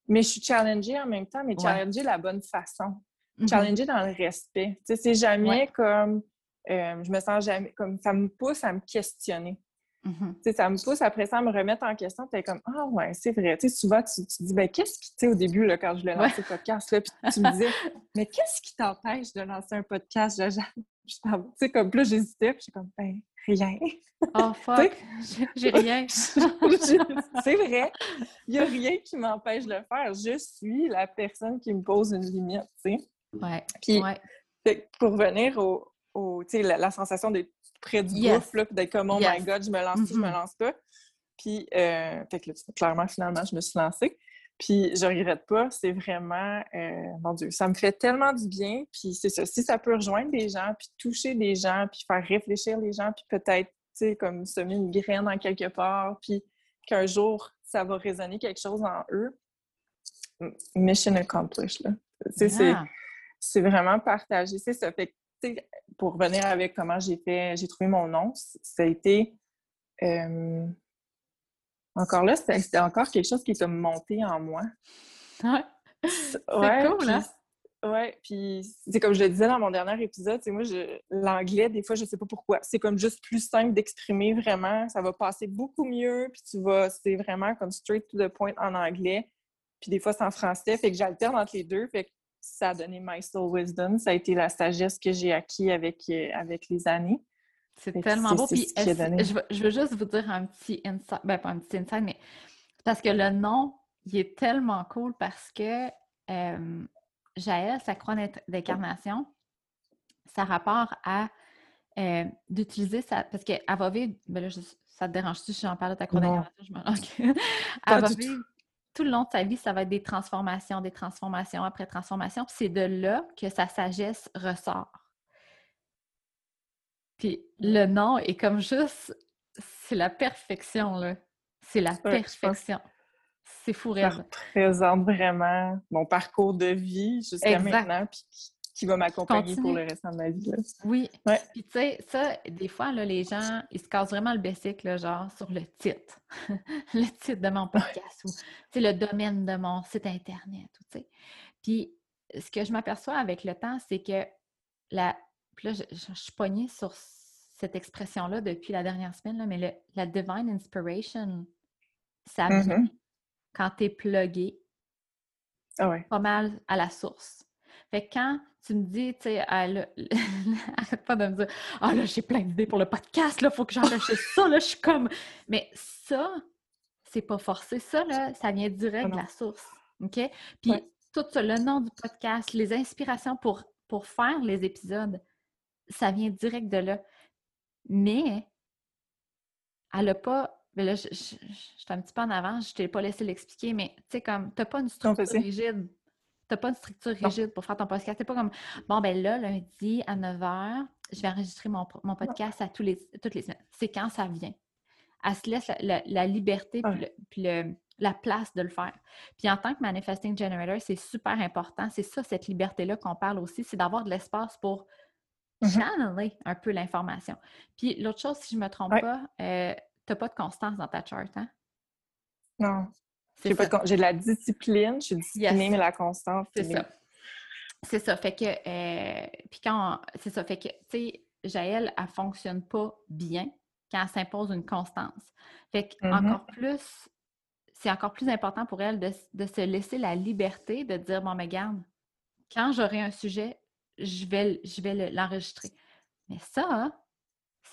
mais je suis challengée en même temps, mais Ouais. challengée de la bonne façon. Mhm. challenger dans le respect. Tu sais, c'est jamais Ouais. comme euh, je me sens jamais comme ça me pousse à me questionner. Mm-hmm. Ça me pousse après ça à me remettre en question. Tu es comme Ah, ouais, c'est vrai. souvent, tu, tu dis ben, Qu'est-ce qui, tu sais, au début, là, quand je l'ai lancé le podcast, là, puis tu me disais (laughs) Mais qu'est-ce qui t'empêche de lancer un podcast, (laughs) Tu sais, comme plus, j'hésitais, puis j'ai comme Ben, rien. (laughs) Oh fuck, j'ai rien. c'est vrai. Il n'y a rien qui m'empêche de le faire. Je suis la personne qui me pose une limite, tu sais. Ouais. Puis, pour revenir au, au la, la, sensation d'être près du yes. puis d'être comme oh my god, je me lance je me mm-hmm. lance pas. Puis, euh, fait que clairement, finalement, je me suis lancée. Puis, je regrette pas. C'est vraiment, euh, mon Dieu, ça me fait tellement du bien. Puis, c'est ça. Si ça peut rejoindre des gens, puis toucher des gens, puis faire réfléchir les gens, puis peut-être, tu sais, comme semer une graine en quelque part, puis qu'un jour, ça va résonner quelque chose en eux, mission accomplished, là. C'est vraiment partagé. C'est ça. Fait que, pour revenir avec comment j'ai fait, j'ai trouvé mon nom, ça a été. Euh, encore là, c'était encore quelque chose qui est comme monté en moi. Ouais. (laughs) C'est cool, hein? Ouais, puis c'est comme je le disais dans mon dernier épisode, c'est moi, l'anglais, des fois, je sais pas pourquoi. C'est comme juste plus simple d'exprimer vraiment. Ça va passer beaucoup mieux, puis tu vas, c'est vraiment comme straight to the point en anglais. Puis des fois, c'est en français, fait que j'alterne entre les deux. Fait que ça a donné My Soul Wisdom. Ça a été la sagesse que j'ai acquis avec, euh, avec les années. C'est tellement beau. Puis, je, veux, juste vous dire un petit insight, ben pas un petit insight, mais parce que le nom, il est tellement cool parce que euh, Jaël, sa croix d'incarnation, ça rapport à euh, d'utiliser ça, parce qu'elle va vivre, ben là, ça te dérange-tu si j'en parle de ta croix d'incarnation? Je me Elle va vivre tout le long de sa vie, ça va être des transformations, des transformations après transformations. c'est de là que sa sagesse ressort. Puis le nom est comme juste, c'est la perfection, là. C'est la perfection. C'est fou, Ça représente vraiment mon parcours de vie jusqu'à maintenant, puis qui va m'accompagner pour le restant de ma vie. Oui. Puis tu sais, ça, des fois, là, les gens, ils se cassent vraiment le basic, là, genre sur le titre. (laughs) le titre de mon podcast ou le domaine de mon site Internet. Sais. Puis ce que je m'aperçois avec le temps, c'est que la. Puis là, je, suis pognée sur cette expression-là depuis la dernière semaine, là, mais le, la divine inspiration, ça vient mm-hmm. quand tu es plugué ah ouais. pas mal à la source. Fait que quand tu me dis, tu sais, (laughs) arrête pas de me dire, ah oh, là, j'ai plein d'idées pour le podcast, là, faut que j'enregistre (laughs) ça, là, je suis comme. Mais ça, c'est pas forcé. Ça, là, ça vient direct de la source. OK? Puis tout ça, le nom du podcast, les inspirations pour, pour faire les épisodes, ça vient direct de là. Mais elle n'a pas. Mais là, je, suis un petit peu en avance, je t'ai pas laissé l'expliquer, mais tu sais, comme, tu n'as pas une structure rigide tu n'as pas une structure rigide pour faire ton podcast. C'est pas comme, bon, ben là, lundi à 9 h, je vais enregistrer mon, podcast à tous les, toutes les semaines. C'est quand ça vient. Elle se laisse la, liberté puis, la place de le faire. Puis en tant que manifesting generator, c'est super important. C'est ça, cette liberté-là qu'on parle aussi, c'est d'avoir de l'espace pour mm-hmm. channeler un peu l'information. Puis l'autre chose, si je ne me trompe pas, euh, tu n'as pas de constance dans ta chart, hein? Non. J'ai de la discipline, je suis disciplinée, mais la constance. C'est ça. C'est ça. Fait que, euh, puis quand, c'est ça. Fait que, tu sais, Jaël, elle fonctionne pas bien quand elle s'impose une constance. Fait que, mm-hmm. encore plus, c'est encore plus important pour elle de, se laisser la liberté de dire, bon, mais garde, quand j'aurai un sujet, je vais, je vais l'enregistrer. Mais ça,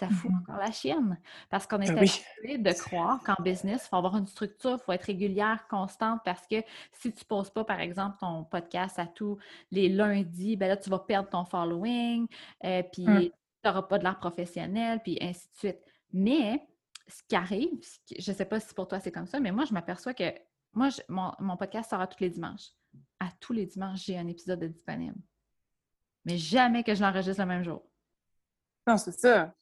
ça fout mm-hmm. encore la chienne. Parce qu'on est ben habitué de croire qu'en business, il faut avoir une structure, il faut être régulière, constante, parce que si tu ne poses pas, par exemple, ton podcast à tous les lundis, ben là, tu vas perdre ton following, euh, puis mm. tu n'auras pas de l'art professionnel, puis ainsi de suite. Mais ce qui arrive, je ne sais pas si pour toi c'est comme ça, mais moi, je m'aperçois que moi, mon, mon, podcast sera tous les dimanches. À tous les dimanches, j'ai un épisode de disponible. Mais jamais que je l'enregistre le même jour. Non, c'est ça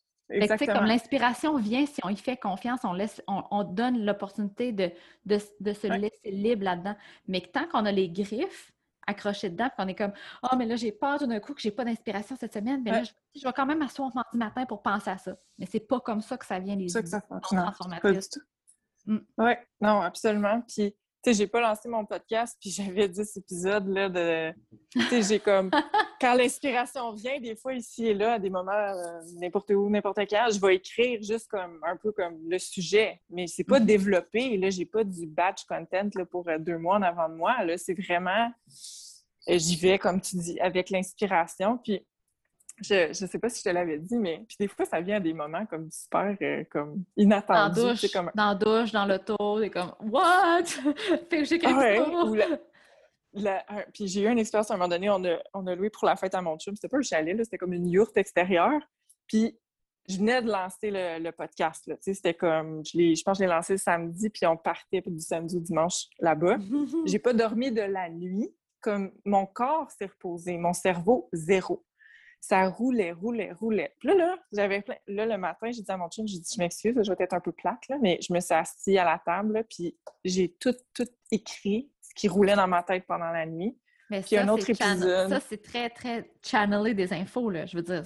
comme l'inspiration vient si on y fait confiance, on, laisse, on, donne l'opportunité de, de, se laisser libre là-dedans. Mais tant qu'on a les griffes accrochées dedans, qu'on est comme Oh, mais là, j'ai peur tout d'un coup que j'ai pas d'inspiration cette semaine, mais là, je, vais quand même m'asseoir mardi matin pour penser à ça. Mais c'est pas comme ça que ça vient les ça que ça fonctionne. Mm. Oui, non, absolument. Puis sais, j'ai pas lancé mon podcast, puis (laughs) j'avais 10 épisodes, là, de... Tu sais, j'ai comme... Quand l'inspiration vient, des fois, ici et là, à des moments, euh, n'importe où, n'importe quand, je vais écrire juste comme, un peu comme le sujet, mais c'est pas Mhm. développé, là, j'ai pas du batch content, là, pour euh, deux mois en avant de moi, là, c'est vraiment... J'y vais, comme tu dis, avec l'inspiration, puis je, je sais pas si je te l'avais dit, mais puis des fois, ça vient à des moments comme super, euh, comme Dans inattendus, sais, douche, comme... dans douche, dans l'auto, c'est comme What? (laughs) fait que j'ai quelque ouais, chose. ou la- la- un- puis j'ai eu une expérience à un moment donné, on a, on a loué pour la fête à mon chum. C'était pas un chalet, là, c'était comme une yourte extérieure. Puis je venais de lancer le, le podcast. Là, tu sais, c'était comme, je, l'ai- je pense que je l'ai lancé le samedi, puis on partait du samedi au dimanche là-bas. (laughs) J'ai pas dormi de la nuit. Comme mon corps s'est reposé, mon cerveau, zéro. Ça roulait, roulait, roulait. Puis là, là, j'avais plein- Là, le matin, j'ai dit à mon chum, j'ai dit, je m'excuse, je vais être un peu plate, là, mais je me suis assise à la table, là, puis j'ai tout, tout écrit, ce qui roulait dans ma tête pendant la nuit. Mais Puis ça, un autre épisode. Ça, c'est très, très channeler des infos, là. Je veux dire,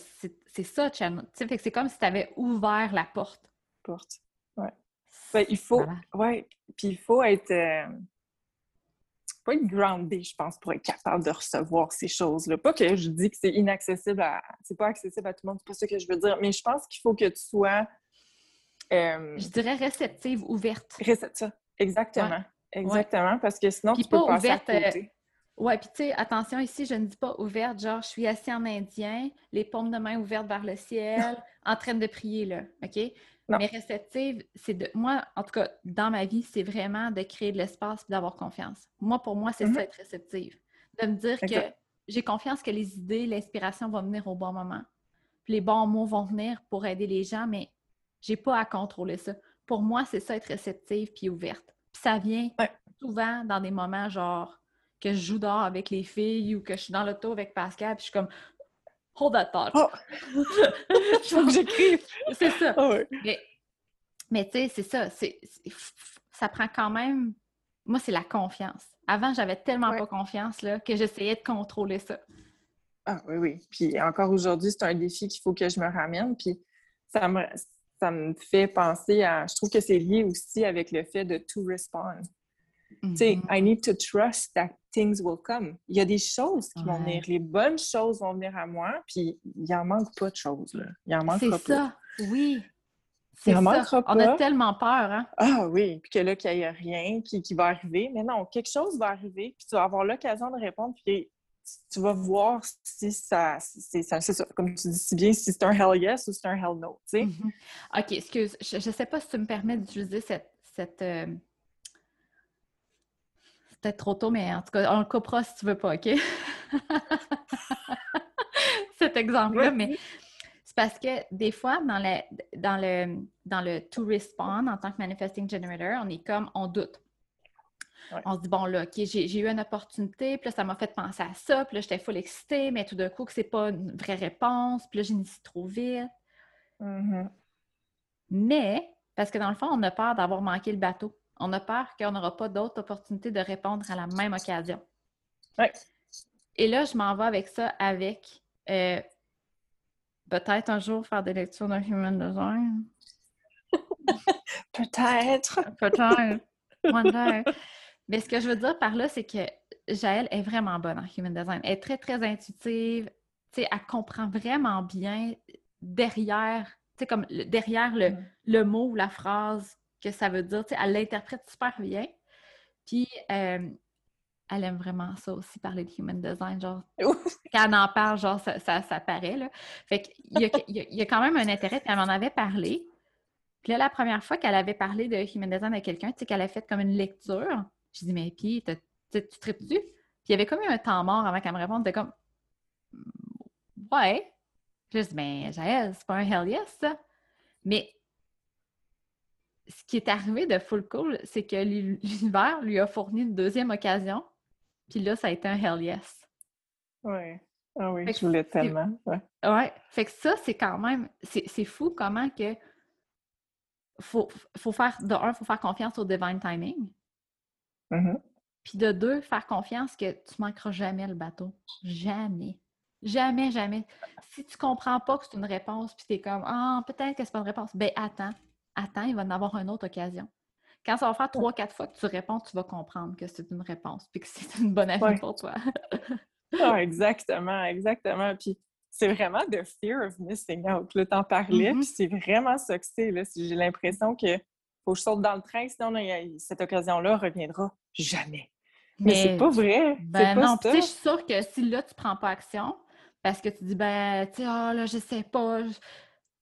c'est ça, channel. Tu sais, c'est comme si tu avais ouvert la porte. Porte. Ouais. Ben, il faut, Voilà. ouais, puis il faut être, euh, faut être groundé, je pense, pour être capable de recevoir ces choses-là. Pas que je dis que c'est inaccessible à, c'est pas accessible à tout le monde, c'est pas ça que je veux dire, mais je pense qu'il faut que tu sois, euh, Je dirais réceptive, ouverte. récepte ça. Exactement. Exactement, parce que sinon, Puis tu peux pas passer ouverte, à côté. Ouais, puis tu sais, attention ici, je ne dis pas ouverte, genre je suis assis en indien, les paumes de main ouvertes vers le ciel, en train de prier, là, OK? Non. Mais réceptive, c'est de. Moi, en tout cas, dans ma vie, c'est vraiment de créer de l'espace et d'avoir confiance. Moi, pour moi, c'est ça être réceptive. De me dire que j'ai confiance que les idées, l'inspiration vont venir au bon moment. Puis les bons mots vont venir pour aider les gens, mais j'ai pas à contrôler ça. Pour moi, c'est ça être réceptive puis ouverte. Puis ça vient Ouais. souvent dans des moments genre que je joue dehors avec les filles ou que je suis dans l'auto avec Pascal, puis je suis comme Hold that thought. Oh! (laughs) Faut que j'écrive. c'est ça. Ah. Mais, mais tu sais, c'est ça. c'est- c'est- ça prend quand même. Moi, c'est la confiance. Avant, j'avais tellement Ouais. pas confiance là, que j'essayais de contrôler ça. Ah oui, oui. Puis encore aujourd'hui, c'est un défi qu'il faut que je me ramène. Puis ça me, ça me fait penser à. Je trouve que c'est lié aussi avec le fait de to respond. Tu sais, Mhm. I need to trust that things will come. Il y a des choses qui vont venir. Les bonnes choses vont venir à moi, puis il en manque pas de choses, là. Il en manquera C'est pas. ça. Oui. Il C'est ça. manquera On a pas. tellement peur, hein? Ah oui, puis que là, qu'il n'y ait rien qui, qui va arriver. Mais non, quelque chose va arriver, puis tu vas avoir l'occasion de répondre, puis tu vas voir si ça, si c'est ça, c'est ça, comme tu dis si bien, si c'est un hell yes ou c'est un hell no, sais. Mhm. OK, excuse. Je ne sais pas si tu me permets d'utiliser cette. cette euh, C'est peut-être trop tôt, mais en tout cas, on le coupera si tu veux pas, OK? (laughs) Cet exemple-là, mais c'est parce que des fois, dans le, dans le, dans le to respond en tant que manifesting generator, on est comme, on doute. Ouais. On se dit, bon, là, OK, j'ai eu une opportunité, puis là, ça m'a fait penser à ça, puis là, j'étais full excitée, mais tout d'un coup, que c'est pas une vraie réponse, puis là, j'initie trop vite. Mhm. Mais, parce que dans le fond, on a peur d'avoir manqué le bateau. On a peur qu'on n'aura pas d'autres opportunités de répondre à la même occasion. Et là, je m'en vais avec ça avec euh, peut-être un jour faire des lectures d'un human design. (laughs) Peut-être. Peut-être. Mais ce que je veux dire par là, c'est que Jaël est vraiment bonne en human design. Elle est très, très intuitive. Sais, elle comprend vraiment bien derrière, comme le- derrière le, Mm. le mot ou la phrase que ça veut dire. Tu sais, elle l'interprète super bien. Puis, euh, elle aime vraiment ça aussi, parler de human design. Genre, (laughs) quand elle en parle, genre, ça, ça, ça paraît, là. Fait qu'il y y y a quand même un intérêt, puis elle m'en avait parlé. Puis là, la première fois qu'elle avait parlé de human design à quelqu'un, tu sais, qu'elle a fait comme une lecture, j'ai dit, mais puis, tu tu traites dessus? Puis il y avait comme eu un temps mort avant qu'elle me réponde, c'était comme, ouais. Puis je dis, ben, Jaël, c'est pas un hell yes, ça. Mais ce qui est arrivé de full cool, c'est que l'u- (laughs) l'univers lui a fourni une deuxième occasion. Puis là, ça a été un hell yes. Oui. Ah oui, Fait je voulais tellement. Ouais. Ouais. Fait que ça, c'est quand même. C'est fou comment que. Faut, faut faire. De un, il faut faire confiance au divine timing. Mhm. Puis de deux, faire confiance que tu manqueras jamais le bateau. Jamais. Jamais, jamais. Si tu comprends pas que c'est une réponse, puis tu es comme Ah, peut-être que c'est pas une réponse, ben attends. Attends, il va en avoir une autre occasion. Quand ça va faire trois, quatre fois que tu réponds, tu vas comprendre que c'est une réponse puis que c'est une bonne avis pour toi. ah, exactement, exactement. Puis c'est vraiment the fear of missing out. Là, t'en parlais, mm-hmm. puis c'est vraiment ça que c'est. J'ai l'impression que faut que je saute dans le train, sinon cette occasion-là reviendra jamais. Mais, c'est pas vrai. Ben non, tu sais, je suis sûre que si là, tu prends pas action, parce que tu dis, ben, tu sais, oh, là, je sais pas.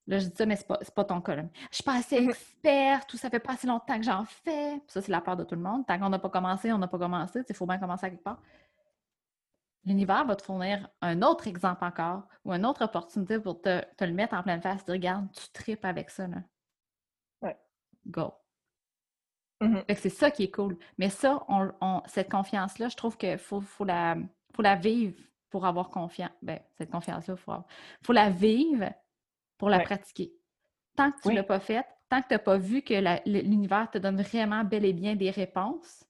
Là, je dis ça, mais c'est pas, pas ton cas. Là. Je suis pas assez experte ou ça fait pas assez longtemps que j'en fais. ça, c'est la peur de tout le monde. Tant qu'on n'a pas commencé, on n'a pas commencé. Il faut bien commencer à quelque part. L'univers va te fournir un autre exemple encore ou une autre opportunité pour te, te le mettre en pleine face. Te regarde, tu tripes avec ça. Là. Ouais. Go. Mm-hmm. C'est ça qui est cool. Mais ça, on, cette confiance-là, je trouve qu'il faut, faut, la, faut la vivre pour avoir confiance. Ben, cette confiance-là, il faut, faut la vivre pour la pratiquer. Tant que tu ne l'as pas faite, tant que tu n'as pas vu que l'univers te donne vraiment bel et bien des réponses,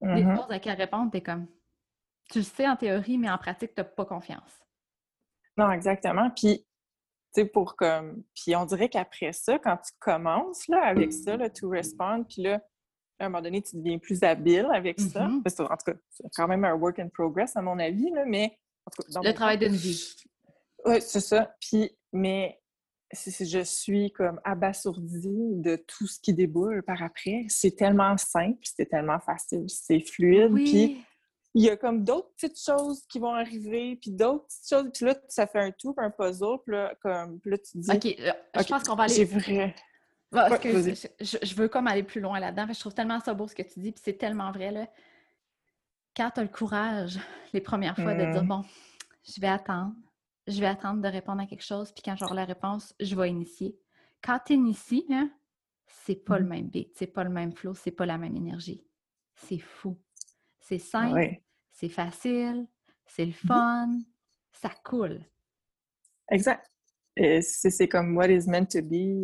des mm-hmm. choses à quelles répondre, tu es comme. Tu le sais en théorie, mais en pratique, tu n'as pas confiance. Non, exactement. Puis, tu sais, pour comme. Puis on dirait qu'après ça, quand tu commences là, avec ça, là, to respond, puis là, à un moment donné, tu deviens plus habile avec ça. Mm-hmm. en tout cas, c'est quand même un work in progress, à mon avis, là, mais... le travail d'une vie. Oui, c'est ça. Puis, mais je suis comme abasourdie de tout ce qui déboule par après. C'est tellement simple, c'est tellement facile, c'est fluide. Puis, il y a comme d'autres petites choses qui vont arriver, puis d'autres petites choses. Puis là, ça fait un tout, un puzzle. Puis là, comme, là tu dis... OK, je pense qu'on va aller... J'ai vrai je, veux comme aller plus loin là-dedans. Je trouve tellement ça beau ce que tu dis, puis c'est tellement vrai. Là. Quand tu as le courage, les premières fois, de dire mm. Bon, je vais attendre, je vais attendre de répondre à quelque chose, puis quand j'aurai la réponse, je vais initier. Quand tu inities, c'est pas le mm. même beat, c'est pas le même flow, c'est pas la même énergie. C'est fou. C'est simple, c'est facile, c'est le mm-hmm. fun, ça coule. Exact c'est comme what is meant to be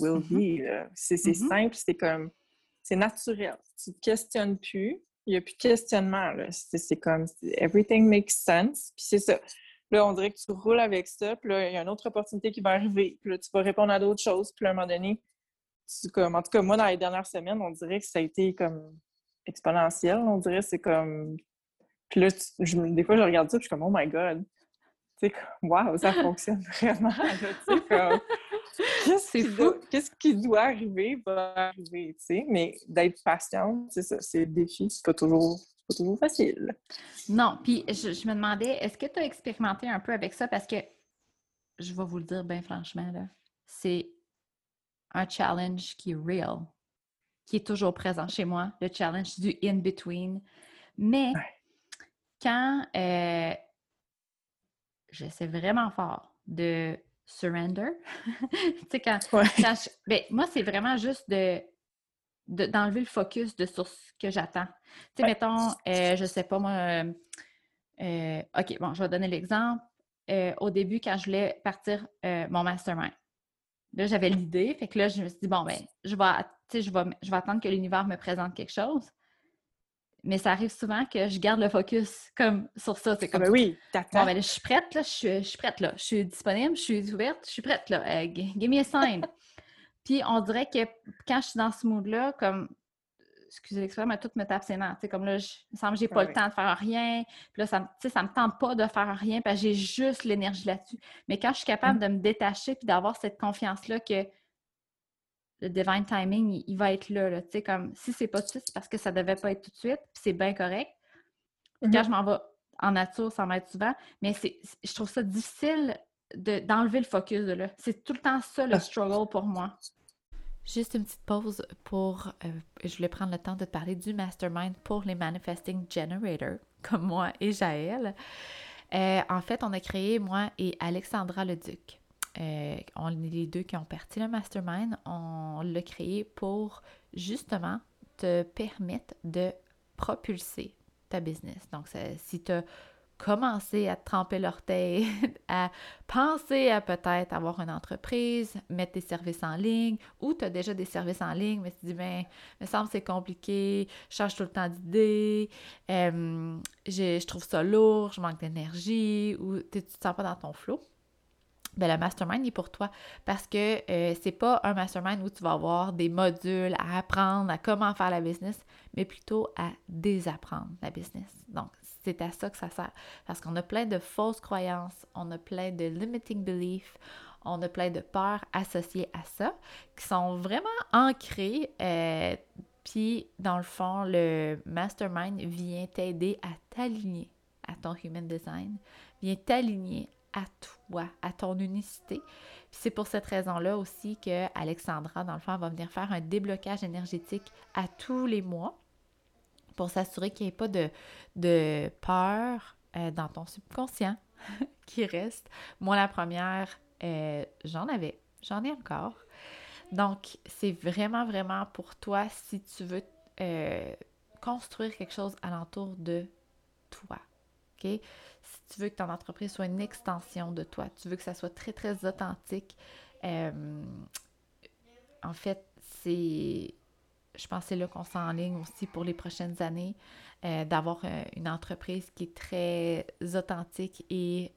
will mm-hmm. be. C'est mm-hmm. simple, c'est comme c'est naturel. Tu ne questionnes plus, il n'y a plus de questionnement. C'est comme everything makes sense. Puis c'est ça. Là, on dirait que tu roules avec ça, puis là, il y a une autre opportunité qui va arriver. Puis là, tu vas répondre à d'autres choses. Puis à un moment donné, comme, en tout cas, moi, dans les dernières semaines, on dirait que ça a été comme exponentiel. On dirait c'est comme. Puis là, des fois, je regarde ça, puis je suis comme, oh my God, waouh, ça (laughs) fonctionne vraiment. Qu'est-ce qui, doit arriver va arriver, tu sais, mais d'être patiente, c'est ça, c'est le défi, c'est pas toujours pas toujours facile. Non, puis je, me demandais, est-ce que tu as expérimenté un peu avec ça? Parce que, je vais vous le dire bien franchement, là, c'est un challenge qui est real, qui est toujours présent chez moi, le challenge du in-between. Mais quand euh, j'essaie vraiment fort de surrender. (laughs) tu sais, quand, ben, moi, c'est vraiment juste de d'enlever le focus de sur ce que j'attends. Tu sais, mettons, euh, je sais pas moi, euh, euh, OK, bon, je vais donner l'exemple. au début, quand je voulais partir mon mastermind, là, j'avais l'idée, fait que là, je me suis dit, bon, ben, je vais, je vais, je vais attendre que l'univers me présente quelque chose mais ça arrive souvent que je garde le focus comme sur ça. C'est ah, comme ben oui, bon, ben je suis prête, là, je suis, prête, là. Je suis disponible, je suis ouverte, je suis prête, là. Euh, give me a sign. Puis on dirait que quand je suis dans ce mood-là, comme excusez l'expression, mais tout me tape ses nerfs. Comme là, je, il me semble que j'ai pas ah le temps de faire rien. Puis là, ça, ça me tente pas de faire rien parce que j'ai juste l'énergie là-dessus. Mais quand je suis capable mm. de me détacher puis d'avoir cette confiance-là que le divine timing, il, va être là. Tu sais, comme si c'est pas tout de suite, c'est parce que ça devait pas être tout de suite, puis c'est bien correct. Quand mm-hmm. je m'en vais en nature, ça m'aide souvent, mais je trouve ça difficile d'enlever le focus de là. C'est tout le temps ça le struggle pour moi. Juste une petite pause pour. Euh, je voulais prendre le temps de te parler du mastermind pour les Manifesting Generators, (laughs) comme moi et Jaël. Euh, en fait, on a créé, moi et Alexandra Leduc, euh, on est les deux qui ont parti le mastermind. On l'a créé pour justement te permettre de propulser ta business. Donc, si tu as commencé à tremper l'orteil, (laughs) à penser à peut-être avoir une entreprise, mettre des services en ligne, ou tu as déjà des services en ligne, mais tu te dis, ben, me semble c'est compliqué, je change tout le temps d'idées, euh, je trouve ça lourd, je manque d'énergie, ou tu te sens pas dans ton flot ben, le mastermind est pour toi parce que euh, c'est pas un mastermind où tu vas avoir des modules à apprendre à comment faire la business, mais plutôt à désapprendre la business. Donc, c'est à ça que ça sert. Parce qu'on a plein de fausses croyances, on a plein de limiting beliefs, on a plein de peurs associées à ça qui sont vraiment ancrées. Euh, puis, dans le fond, le mastermind vient t'aider à t'aligner à ton human design, vient t'aligner à toi, à ton unicité. c'est pour cette raison-là aussi que Alexandra, dans le fond, va venir faire un déblocage énergétique à tous les mois pour s'assurer qu'il n'y ait pas de, de peur euh, dans ton subconscient (laughs) qui reste. Moi, la première, euh, j'en avais, j'en ai encore. Donc, c'est vraiment, vraiment pour toi si tu veux euh, construire quelque chose alentour de toi. OK? tu veux que ton entreprise soit une extension de toi, tu veux que ça soit très, très authentique. En fait, c'est, je pense que c'est là qu'on s'enligne aussi pour les prochaines années, euh, d'avoir euh, une entreprise qui est très authentique et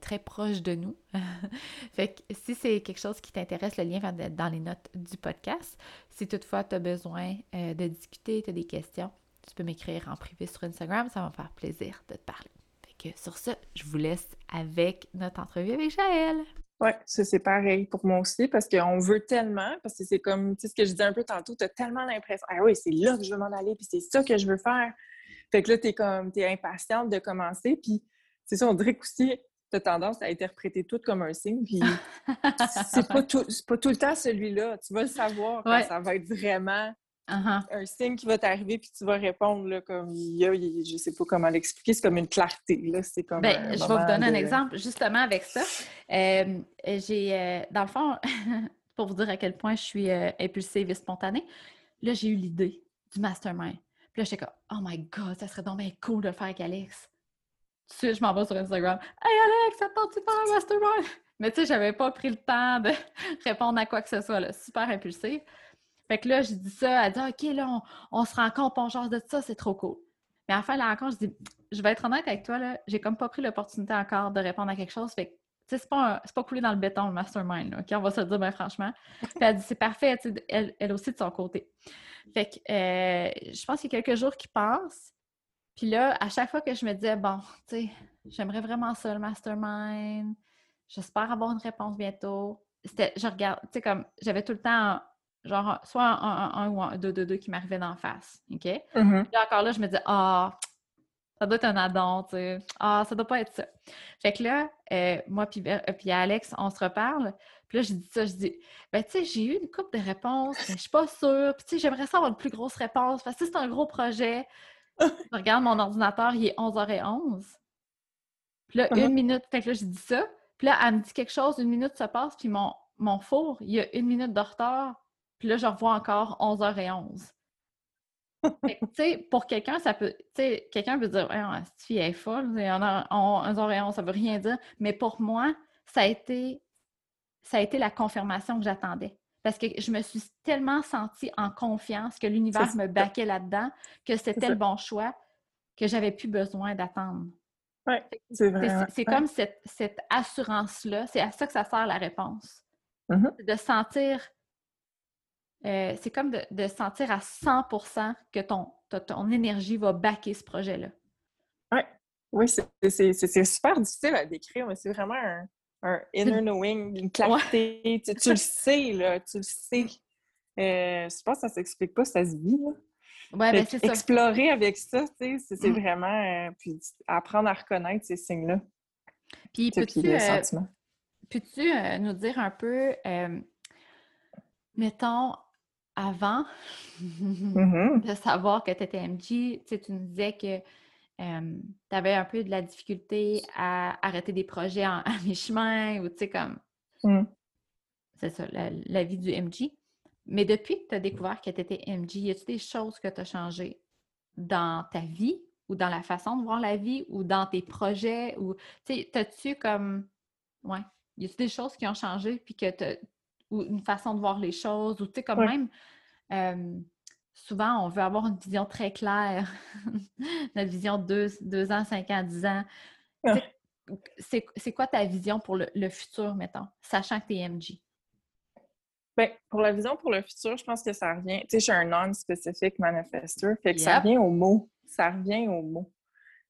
très proche de nous. (laughs) fait que si c'est quelque chose qui t'intéresse, le lien va être dans les notes du podcast. Si toutefois tu as besoin de discuter, tu as des questions, tu peux m'écrire en privé sur Instagram, ça va me faire plaisir de te parler sur ce, je vous laisse avec notre entrevue avec Jaël. Oui, c'est pareil pour moi aussi parce qu'on veut tellement, parce que c'est comme, tu sais, ce que je disais un peu tantôt, tu as tellement l'impression, ah oui, c'est là que je veux m'en aller, puis c'est ça que je veux faire. Fait que là, tu es comme, tu es impatiente de commencer, puis c'est ça, on dirait qu'aussi, tu as tendance à interpréter tout comme un signe, puis (laughs) c'est pas, tout, pas tout le temps celui-là. Tu vas le savoir quand ça va être vraiment Uh-huh. un signe qui va t'arriver puis tu vas répondre là, comme il y a, je sais pas comment l'expliquer, c'est comme une clarté. Là. C'est comme ben, je vais vous donner un exemple justement avec ça. Euh, j'ai, euh, dans le fond, (laughs) pour vous dire à quel point je suis euh, impulsive et spontanée, là, j'ai eu l'idée du mastermind. Puis là, j'étais comme, oh my god, ça serait donc bien cool de le faire avec Alex. Tu sais, je m'en vais sur Instagram. Hey Alex, attends-tu faire un mastermind? Mais tu sais, j'avais pas pris le temps de (laughs) répondre à quoi que ce soit, là. super impulsive. Fait que là, je dis ça, elle dit OK, là, on, se rencontre, on genre de ça, c'est trop cool. Mais à la fin de la rencontre, je dis Je vais être honnête avec toi, là, j'ai comme pas pris l'opportunité encore de répondre à quelque chose. Fait que, tu sais, c'est pas, pas coulé dans le béton, le mastermind, là, OK, on va se dire, bien franchement. (laughs) Puis elle dit C'est parfait, elle, elle aussi de son côté. Fait que, euh, je pense qu'il y a quelques jours qui passent. Puis là, à chaque fois que je me disais Bon, tu sais, j'aimerais vraiment ça, le mastermind. J'espère avoir une réponse bientôt. C'était, je regarde, tu sais, comme, j'avais tout le temps genre soit un, un, ou un 2 2 2 qui m'arrivait d'en face. OK? Mm-hmm. Puis encore là, je me dis Ah, ça doit être un addon, tu sais. Ah, ça doit pas être ça. Fait que là, euh, moi puis, euh, puis Alex, on se reparle. Puis là, je dis ça, je dis Ben, tu sais, j'ai eu une couple de réponses, mais je suis pas sûre. Puis, tu sais, j'aimerais ça avoir une plus grosse réponse parce que c'est un gros projet. (laughs) je regarde mon ordinateur, il est 11h11. Puis là, mm-hmm. une minute, fait que là, je dis ça. Puis là, elle me dit quelque chose, une minute se passe, puis mon, mon four, il y a une minute de retard. Puis là, je revois encore 11h11. tu sais, pour quelqu'un, ça peut. Tu sais, quelqu'un peut dire, cette fille est folle, 11h11, ça veut rien dire. Mais pour moi, ça a été, ça a été la confirmation que j'attendais. Parce que je me suis tellement sentie en confiance que l'univers me baquait là-dedans, que c'était le bon choix, que j'avais plus besoin d'attendre. Oui, c'est vrai. C'est comme cette, cette assurance-là, c'est à ça que ça sert la réponse. Mm-hmm. De sentir euh, c'est comme de, sentir à 100% que ton, ton énergie va backer ce projet-là. Ouais. Oui, c'est super difficile à décrire, mais c'est vraiment un, inner knowing, une clarté. Tu, le (laughs) sais, là, tu le sais. Euh, je pense que ça s'explique pas, ça se vit. Ouais, ben, c'est Explorer avec ça, c'est mm. vraiment euh, puis apprendre à reconnaître ces signes-là. Puis peux-tu peux nous dire un peu, mettons, avant mm-hmm. de savoir que tu étais MG, tu nous disais que tu avais un peu de la difficulté à arrêter des projets (laughs) à mi-chemin ou tu sais, comme. Mm. C'est ça, la, vie du MG. Mais depuis que tu as découvert que tu étais MG, y a-t-il des choses que tu as changées dans ta vie ou dans la façon de voir la vie ou dans tes projets ou, tu sais, as-tu comme. Ouais. Y a-t-il des choses qui ont changé puis que ou une façon de voir les choses, ou tu sais, comme même, euh, souvent, on veut avoir une vision très claire, (laughs) notre vision de deux, ans, cinq ans, dix ans. c'est quoi ta vision pour le, futur, mettons, sachant que tu es MG? Bien, pour la vision pour le futur, je pense que ça revient. Tu sais, je suis un non-specific manifestor, fait que ça revient au mot. Ça revient au mot.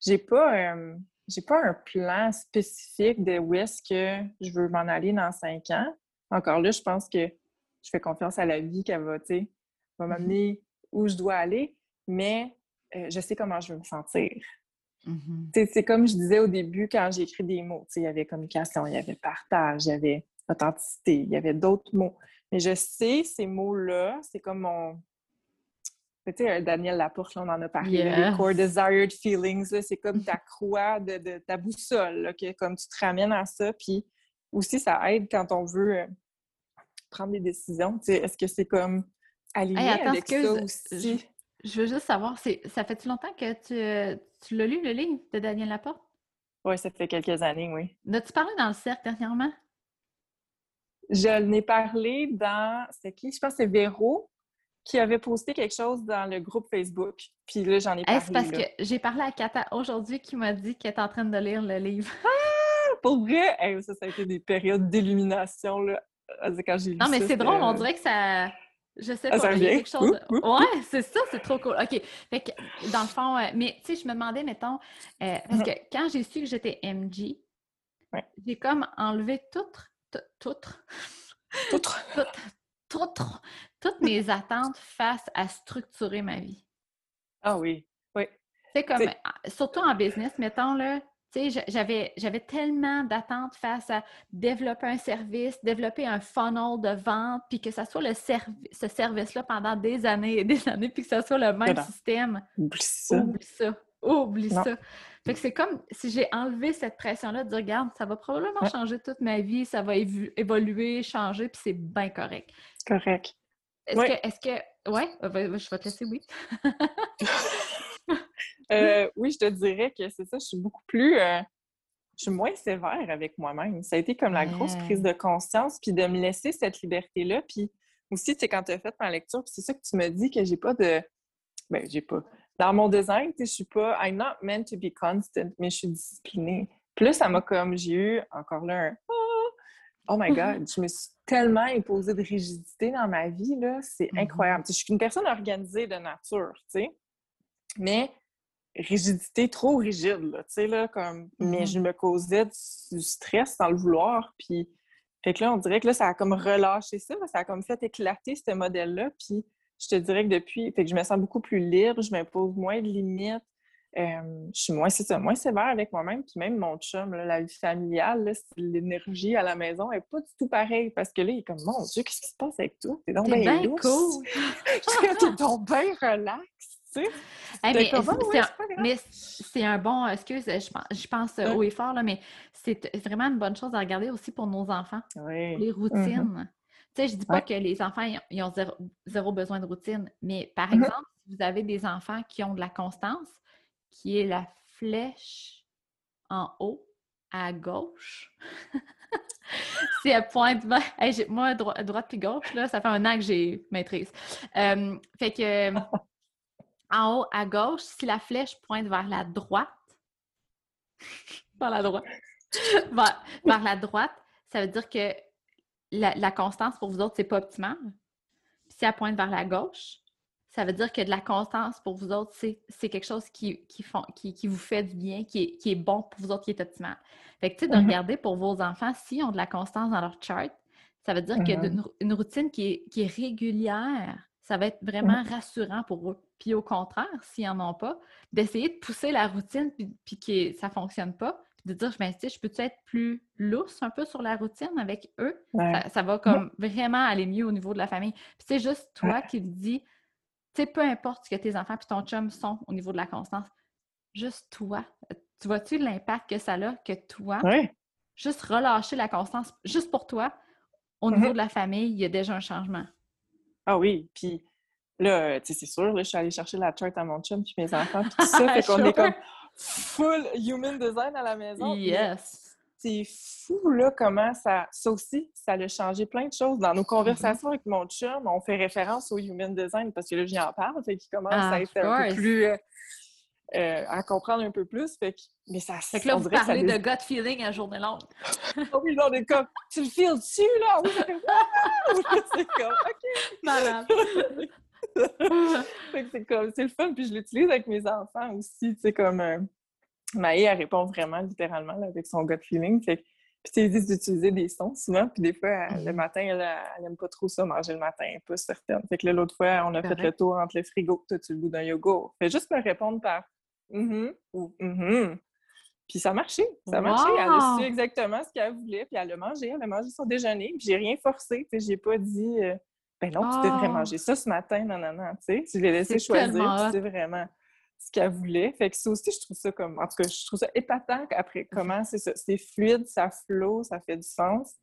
J'ai pas, euh, j'ai pas un plan spécifique de où est-ce que je veux m'en aller dans cinq ans. Encore là, je pense que je fais confiance à la vie qu'elle va, va mm-hmm. m'amener où je dois aller, mais euh, je sais comment je veux me sentir. Mm-hmm. C'est comme je disais au début quand j'ai écrit des mots. Il y avait communication, il y avait partage, il y avait authenticité, il y avait d'autres mots. Mais je sais, ces mots-là, c'est comme mon. Tu sais, euh, Daniel Laporte, là, on en a parlé, les core desired feelings, c'est comme ta (laughs) croix de, ta boussole, comme tu te ramènes à ça. Puis aussi, ça aide quand on veut euh, prendre des décisions. Est-ce que c'est comme aligné avec ça aussi? Je, veux juste savoir, ça fait-tu longtemps que tu, tu l'as lu, le livre de Daniel Laporte? Oui, ça fait quelques années, oui. As-tu parlé dans le cercle dernièrement? Je l'ai parlé dans. C'est qui? Je pense que c'est Véro qui avait posté quelque chose dans le groupe Facebook. Puis là, j'en ai parlé. C'est parce que j'ai parlé à Kata aujourd'hui qui m'a dit qu'elle est en train de lire le livre. Ah! Pour vrai? ça, ça a été des périodes d'illumination quand j'ai lu Non, mais c'est drôle, on dirait que ça. Je sais ah, pas, il y a quelque chose. Ouais, c'est ça, c'est trop cool. OK. Fait que, dans le fond, euh, mais tu sais, je me demandais, mettons, euh, parce (laughs) que quand j'ai su que j'étais MG, j'ai comme enlevé toutes, toutes, (laughs) toutes, toutes, toutes mes attentes face à structurer ma vie. Ah oui, oui. C'est comme, surtout en business, mettons, là, j'avais, j'avais tellement d'attentes face à développer un service, développer un funnel de vente, puis que ça soit le ce service-là pendant des années et (laughs) des années, puis que ça soit le même système. Oublie ça. Oublie ça. Oublie ça. Fait que c'est comme si j'ai enlevé cette pression-là de dire, regarde, ça va probablement changer toute ma vie, ça va évoluer, changer, puis c'est bien correct. Correct. Est-ce que, est-ce que, ouais, je vais te laisser, oui. (laughs) Euh, oui, je te dirais que c'est ça, je suis beaucoup plus. Euh, je suis moins sévère avec moi-même. Ça a été comme la grosse prise de conscience, puis de me laisser cette liberté-là. Puis aussi, c'est quand tu as fait ma lecture, c'est ça que tu me dis que j'ai pas de. Ben, j'ai pas. Dans mon design, je suis pas. I'm not meant to be constant, mais je suis disciplinée. Puis là, ça m'a comme. J'ai eu encore là un. Oh, oh my God, je me suis tellement imposé de rigidité dans ma vie, là. C'est incroyable. Je suis une personne organisée de nature, tu sais. Mais rigidité trop rigide, là, tu sais, là, comme... Mais mm-hmm. je me causais du stress sans le vouloir, puis... Fait que là, on dirait que là, ça a comme relâché ça, ça a comme fait éclater ce modèle-là, puis je te dirais que depuis... Fait que je me sens beaucoup plus libre, je m'impose moins de limites, je suis moins, c'est ça, moins sévère avec moi-même, puis même mon chum, la vie familiale, l'énergie à la maison est pas du tout pareille, parce que là, il est comme, mon Dieu, qu'est-ce qui se passe avec toi? T'es donc bien cool! (laughs) T'es donc bien relax! Mais c'est un, bon, excuse, je pense, je pense haut et fort, là, mais c'est vraiment une bonne chose à regarder aussi pour nos enfants. Les mm-hmm. routines. Tu sais, je dis pas que les enfants ils ont zéro, besoin de routine, mais par mm-hmm. exemple, si vous avez des enfants qui ont de la constance, qui est la flèche en haut à gauche. (laughs) c'est à pointe moi, droite puis gauche, là, ça fait un an que j'ai maîtrise. Euh, fait que (laughs) en haut à gauche, si la flèche pointe vers la droite, (laughs) vers la droite, (laughs) vers, la droite, ça veut dire que la, constance pour vous autres, c'est pas optimal. si elle pointe vers la gauche, ça veut dire que de la constance pour vous autres, c'est quelque chose qui, font, qui, vous fait du bien, qui est, bon pour vous autres, qui est optimal. Fait que, tu sais, de mm-hmm. regarder pour vos enfants, s'ils ont de la constance dans leur chart, ça veut dire qu'il y a mm-hmm. une, routine qui est, qui est régulière. Ça va être vraiment rassurant pour eux. Puis au contraire, s'ils n'en ont pas, d'essayer de pousser la routine puis, que ça ne fonctionne pas, de dire, ben, je peux être plus lousse un peu sur la routine avec eux? Ça, va comme vraiment aller mieux au niveau de la famille. Puis c'est juste toi qui le dis, tu sais, peu importe ce que tes enfants et ton chum sont au niveau de la constance, juste toi. Tu vois-tu l'impact que ça a que toi, juste relâcher la constance, juste pour toi, au niveau mm-hmm. de la famille, il y a déjà un changement. Ah oui, puis Là, tu sais, c'est sûr, là, je suis allée chercher la charte à mon chum puis mes enfants, puis tout (laughs) ça, fait qu'on est comme full human design à la maison. Yes! C'est fou, là, comment ça... Ça aussi, ça a changé plein de choses. Dans nos mm-hmm. conversations avec mon chum, on fait référence au human design parce que là, j'y en parle, fait qu'il commence à être un peu plus... Euh, à comprendre un peu plus. Fait que, mais ça, fait que là, vous parlez de gut feeling à journée longue. oh (laughs) oui, là, on est comme, tu le files dessus, là? Fait, (laughs) c'est comme, OK. Malade. fait que c'est comme, c'est le fun, puis je l'utilise avec mes enfants aussi, tu sais, comme, euh, Maë, elle répond vraiment littéralement avec son gut feeling. Fait que, puis tu dis d'utiliser des sons souvent, puis des fois, le mm-hmm. matin, elle, elle aime pas trop ça, manger le matin, elle pas certaine. Fait que l'autre fois, on a fait le tour entre le frigo, toi, tu le goût d'un yogourt. Fait juste me répondre par mm-hmm ou mm-hmm. Puis ça a marché, ça a marché. Elle a su exactement ce qu'elle voulait, puis elle a mangé, elle a mangé son déjeuner, puis j'ai rien forcé, sais, j'ai pas dit euh, ben non, tu devrais ah! manger ça ce matin, non, non, non, tu sais, je l'ai laissé choisir, c'est vraiment ce qu'elle voulait. Fait que ça aussi, je trouve ça comme. En tout cas, je trouve ça épatant après comment c'est ça. C'est fluide, ça flot, ça fait du sens.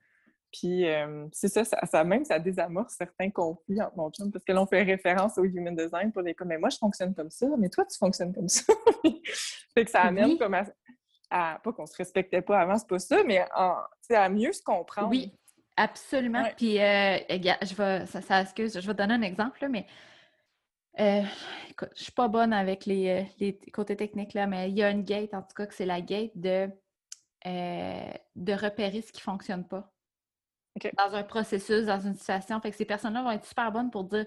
Puis euh, c'est ça, ça, même ça désamorce certains conflits entre mon chum, parce que là, on fait référence au human design pour les comme mais moi je fonctionne comme ça, mais toi tu fonctionnes comme ça. (laughs) fait que ça amène comme à, pas qu'on se respectait pas avant, c'est pas ça, mais à mieux se comprendre. Oui, absolument. Puis euh, je vais ça, ça, excuse, je vais te donner un exemple, mais euh, écoute, je suis pas bonne avec les, euh, côtés techniques, là, mais il y a une gate, en tout cas, que c'est la gate de, de repérer ce qui ne fonctionne pas. Dans un processus, dans une situation. Fait que ces personnes-là vont être super bonnes pour dire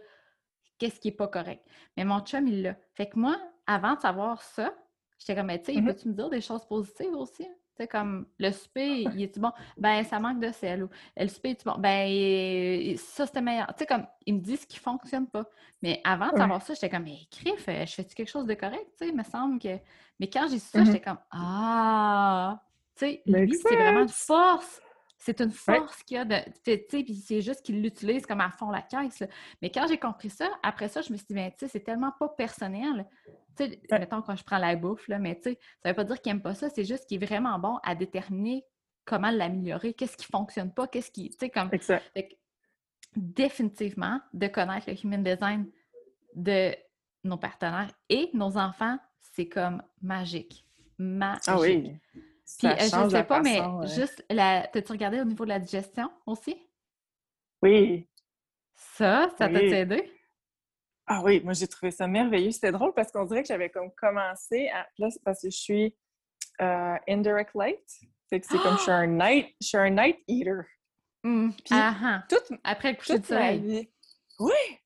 qu'est-ce qui n'est pas correct. Mais mon chum, il l'a. Fait que moi, avant de savoir ça, j'étais comme, tu sais, mm-hmm. peux-tu me dire des choses positives aussi? sais, comme le souper, il est bon? Ben, ça manque de sel. Ou le souper, est bon? Ben, ça, c'était meilleur. Tu sais, comme, il me dit ce qui fonctionne pas. Mais avant de savoir ça, j'étais comme, mais crif, je fais-tu quelque chose de correct? Tu sais, il me semble que. Mais quand j'ai su ça, j'étais mm-hmm. comme, ah! Tu sais, lui, c'est vraiment une force. C'est une force qu'il a de. Tu sais, puis c'est juste qu'il l'utilise comme à fond la caisse. Mais quand j'ai compris ça, après ça, je me suis dit, ben, tu sais, c'est tellement pas personnel. Tu sais, mettons quand je prends la bouffe, là, mais tu sais, ça veut pas dire qu'il aime pas ça, c'est juste qu'il est vraiment bon à déterminer comment l'améliorer, qu'est-ce qui fonctionne pas, qu'est-ce qui. Tu sais, comme. définitivement, de connaître le human design de nos partenaires et nos enfants, c'est comme magique. Magique. Ah oui. Puis, euh, je ne sais pas, mais juste, la... t'as-tu regardé au niveau de la digestion aussi? Oui. Ça, ça t'a aidé? Ah oui, moi j'ai trouvé ça merveilleux. C'était drôle parce qu'on dirait que j'avais comme commencé à. Là, parce que je suis euh, indirect light. c'est comme je suis un night, je suis un night eater. Mmh. Puis ah, ah. toute, après le coucher de soleil. Oui!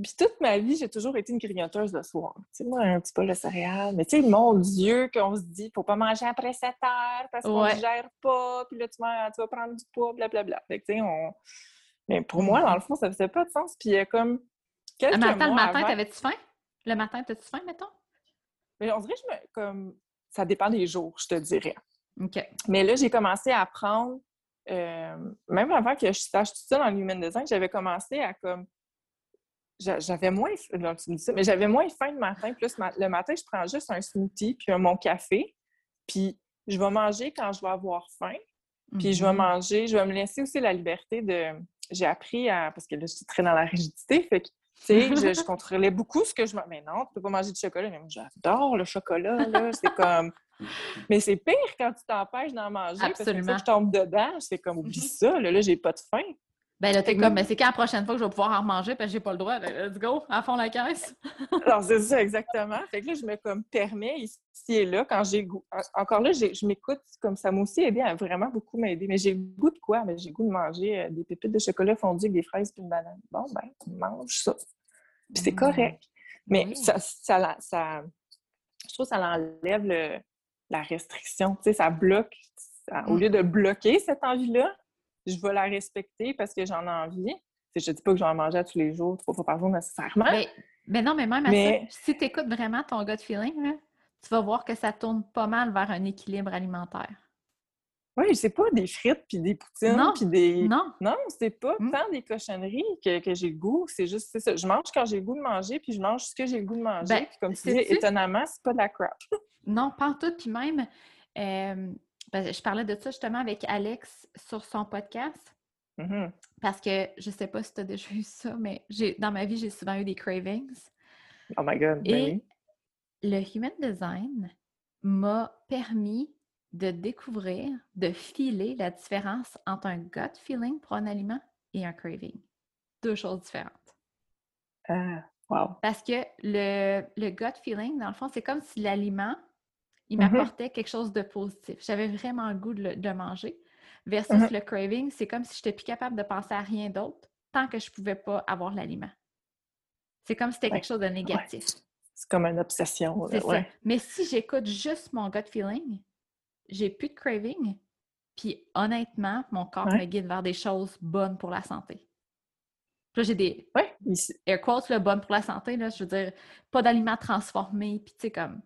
Puis toute ma vie, j'ai toujours été une grignoteuse le soir. Tu sais, moi, un petit peu de céréales. Mais tu sais, mon Dieu, qu'on se dit, faut pas manger après 7 heures parce qu'on ne gère pas, puis là, tu vas, tu vas prendre du poids, blablabla. Fait que, tu sais, on... Mais pour moi, dans le fond, ça faisait pas de sens. Puis comme le matin, le matin, t'avais-tu faim? Le matin, t'as-tu faim, mettons? Mais on dirait que je me, comme, ça dépend des jours, je te dirais. OK. Mais là, j'ai commencé à apprendre, euh, même avant que je sache tout ça dans l'human design, j'avais commencé à comme j'avais moins, mais j'avais moins faim le matin. Plus le matin, je prends juste un smoothie puis mon café. Puis je vais manger quand je vais avoir faim. Puis je vais mm-hmm. manger, je vais me laisser aussi la liberté de. J'ai appris à. Parce que là, je suis très dans la rigidité. Fait que, tu sais, je, je, (laughs) contrôlais beaucoup ce que je. Mais non, tu peux pas manger de chocolat. Mais j'adore le chocolat, là. C'est comme. Mais c'est pire quand tu t'empêches d'en manger. Absolument. Parce que je tombe dedans. C'est comme, oublie mm-hmm. ça, là, là j'ai pas de faim. Ben là, t'es comme, mais c'est quand la prochaine fois que je vais pouvoir en manger parce que j'ai pas le droit? Let's go, à fond la caisse. (laughs) Alors, c'est ça, exactement. Fait que là, je me comme, permets ici et là, quand j'ai goût. Encore là, je m'écoute, comme ça m'a aussi aidé à vraiment beaucoup m'aider. Mais j'ai le goût de quoi? Mais j'ai le goût de manger euh, des pépites de chocolat fondu avec des fraises et une banane. Bon, ben, mange ça. Puis c'est mmh. correct. Mais ça, ça, ça, je trouve que ça enlève le, la restriction. Tu sais, ça bloque. au mmh. lieu de bloquer cette envie-là, je vais la respecter parce que j'en ai envie. Je ne dis pas que je vais en manger tous les jours, trois fois par jour nécessairement. Mais, mais non, mais même à ça, si tu écoutes vraiment ton gut feeling, tu vas voir que ça tourne pas mal vers un équilibre alimentaire. Oui, c'est pas des frites puis des poutines puis des. Non. Non, c'est pas mm. tant des cochonneries que, j'ai le goût. C'est juste, ça. Je mange quand j'ai le goût de manger puis je mange ce que j'ai le goût de manger. Ben, puis comme tu dis, étonnamment, c'est pas de la crap. (laughs) non, pas en tout. Puis même, euh, je parlais de ça justement avec Alex sur son podcast. Mm-hmm. Parce que je sais pas si tu as déjà eu ça, mais dans ma vie, j'ai souvent eu des cravings. Oh my God! Ben Et le Human Design m'a permis de découvrir, de filer la différence entre un gut feeling pour un aliment et un craving. Deux choses différentes. Ah, Wow. Parce que le, le gut feeling, dans le fond, c'est comme si l'aliment, il Mhm. m'apportait quelque chose de positif. J'avais vraiment le goût de le de manger. Versus Mhm. le craving, c'est comme si je n'étais plus capable de penser à rien d'autre tant que je ne pouvais pas avoir l'aliment. C'est comme si c'était Ouais. quelque chose de négatif. C'est comme une obsession. là, ça. Mais si j'écoute juste mon gut feeling, j'ai plus de craving. Puis honnêtement, mon corps me guide vers des choses bonnes pour la santé. Puis là, j'ai des air quotes, là, bonnes pour la santé. Là, je veux dire, pas d'aliments transformés. Puis tu sais, comme,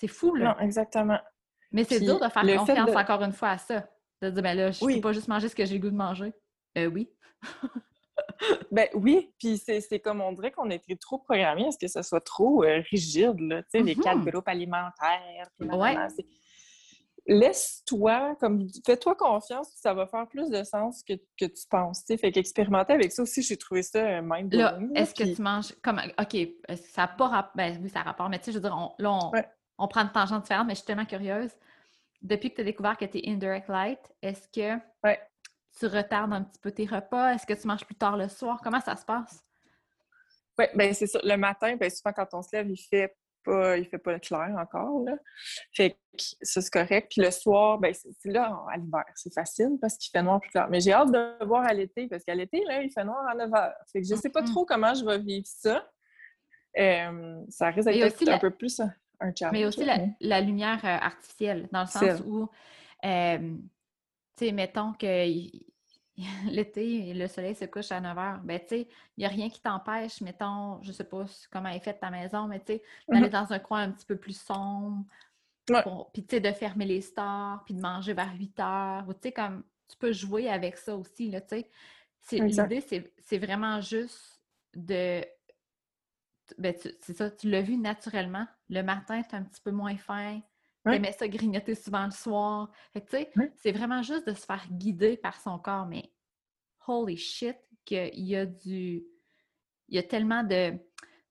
c'est fou, là. Non, exactement. Mais c'est dur de faire confiance de- encore une fois à ça. De dire, ben là, je Oui. peux pas juste manger ce que j'ai le goût de manger. Euh, oui. (laughs) Ben oui, puis c'est comme on dirait qu'on a été trop programmé à ce que ça soit trop euh, rigide, là, tu sais, les quatre Mhm. groupes alimentaires. Ouais. Laisse-toi, comme fais-toi confiance, ça va faire plus de sens que, que tu penses. tu sais. Fait qu'expérimenter avec ça aussi, j'ai trouvé ça euh, mind Là, est-ce que tu manges comme OK, ça n'a pas rapport. Ben oui, ça a rapport, mais tu sais, je veux dire, on, là, on, Ouais. On prend une tangente différente, mais je suis tellement curieuse. Depuis que tu as découvert que tu es indirect light, est-ce que Ouais. tu retardes un petit peu tes repas? Est-ce que tu manges plus tard le soir? Comment ça se passe? Oui, ben c'est ça. Le matin, ben souvent quand on se lève, il fait pas, il fait pas clair encore. Là. Fait que ça, c'est correct. Puis le soir, ben c'est là, à l'hiver, c'est facile parce qu'il fait noir plus clair. Mais j'ai hâte de voir à l'été, parce qu'à l'été, là, il fait noir à 9 heures. Fait que je sais pas trop comment je vais vivre ça. Euh, ça risque d'être un la- peu plus un, un challenge. Mais aussi la, lumière euh, artificielle, dans le sens où, euh, tu sais, mettons que (laughs) l'été, le soleil se couche à 9 h, ben tu sais, il n'y a rien qui t'empêche, mettons, je sais pas comment est faite ta maison, mais tu sais, d'aller Mhm. dans un coin un petit peu plus sombre, Ouais. puis tu sais, de fermer les stores, puis de manger vers 8 heures, ou tu sais, comme, tu peux jouer avec ça aussi, là, tu sais. L'idée, c'est- vraiment juste de ben, c'est ça, tu l'as vu naturellement. Le matin, tu un petit peu moins faim. Ouais. Tu aimais ça grignoter souvent le soir. Fait tu sais, c'est vraiment juste de se faire guider par son corps. Mais holy shit, qu'il y a du. Il y a tellement de,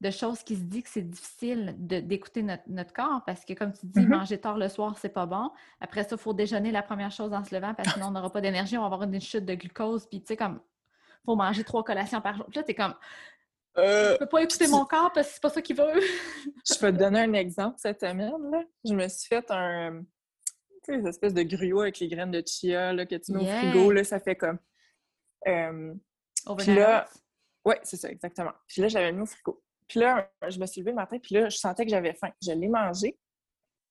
de choses qui se disent que c'est difficile d'écouter notre, notre corps parce que, comme tu dis, Mhm. manger tard le soir, c'est pas bon. Après ça, il faut déjeuner la première chose en se levant parce que sinon, on n'aura pas d'énergie, on va avoir une chute de glucose. Puis, tu sais, comme, faut manger trois collations par jour. Puis là, t'es comme, Euh, je peux pas écouter mon corps parce que c'est pas ça qu'il veut. (laughs) je vais te donner un exemple cette semaine. Là. Je me suis fait un. Tu sais, les espèces de gruau avec les graines de chia là, que tu mets Yeah. au frigo. Là, ça fait comme. euh, Overnight là. Oui, c'est ça, exactement. Puis là, j'avais mis au frigo. Puis là, je me suis levée le matin, puis là, je sentais que j'avais faim. Je l'ai mangé.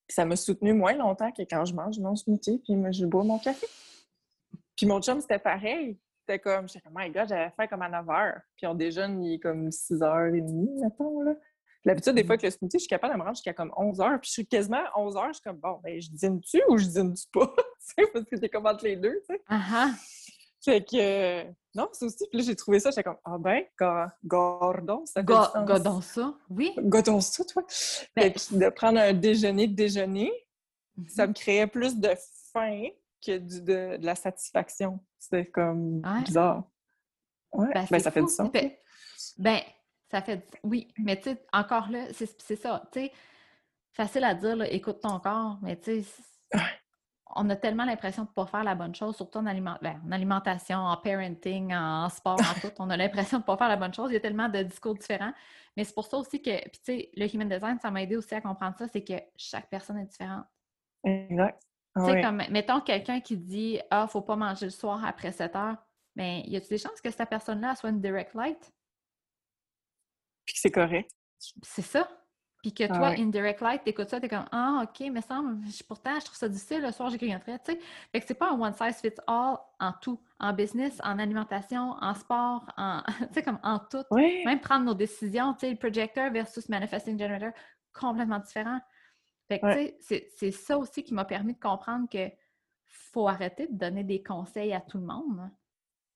Puis ça m'a soutenu moins longtemps que quand je mange mon smoothie, puis je bois mon café. Puis mon chum, c'était pareil. C'était comme, j'étais comme, my God, j'avais faim comme à 9 h. Puis on déjeune, il est comme 6h30, mettons, là. L'habitude, des fois, avec le smoothie, je suis capable de me rendre jusqu'à comme 11 h. Puis je suis quasiment à 11 h, je suis comme, bon, ben, je dîne-tu ou je dîne-tu pas? (laughs) Parce que t'es comme entre les deux, tu sais. Ah. Fait que, euh, non, c'est aussi. Puis là, j'ai trouvé ça, j'étais comme, ah ben, ga- gordon, ça sens. Godons ça, oui. Godon ça, toi. Ben, Fait que de prendre un déjeuner de déjeuner, ça Mhm. me créait plus de faim que du- de, de la satisfaction. C'était comme Ouais. bizarre. Ouais, Ben, ben, c'est ça fait du sens. Ben, ça fait Oui, mais tu sais, encore là, c'est c'est ça. Tu sais, facile à dire, là, écoute ton corps, mais tu sais, c'est- on a tellement l'impression de ne pas faire la bonne chose, surtout en, aliment- ben, en alimentation, en parenting, en sport, en tout. On a l'impression de ne pas faire la bonne chose. Il y a tellement de discours différents. Mais c'est pour ça aussi que, puis tu sais, le human design, ça m'a aidé aussi à comprendre ça, c'est que chaque personne est différente. Exact. Ah Tu sais, ouais. comme, mettons quelqu'un qui dit Ah, faut pas manger le soir après 7 heures. Mais y a-t-il des chances que cette personne-là soit une direct light? Puis que c'est correct. C'est ça. Puis que Ah toi, ouais. indirect light, t'écoutes ça, t'es comme Ah, OK, mais ça, je- pourtant, je trouve ça difficile le soir, j'ai grignoterais, tu sais. Fait que c'est pas un one size fits all en tout. En business, en alimentation, en sport, en, (laughs) tu sais, comme en tout. Oui. Même prendre nos décisions, tu sais, le projector versus manifesting generator, complètement différent. Fait que, Ouais. tu sais, c'est- ça aussi qui m'a permis de comprendre que faut arrêter de donner des conseils à tout le monde.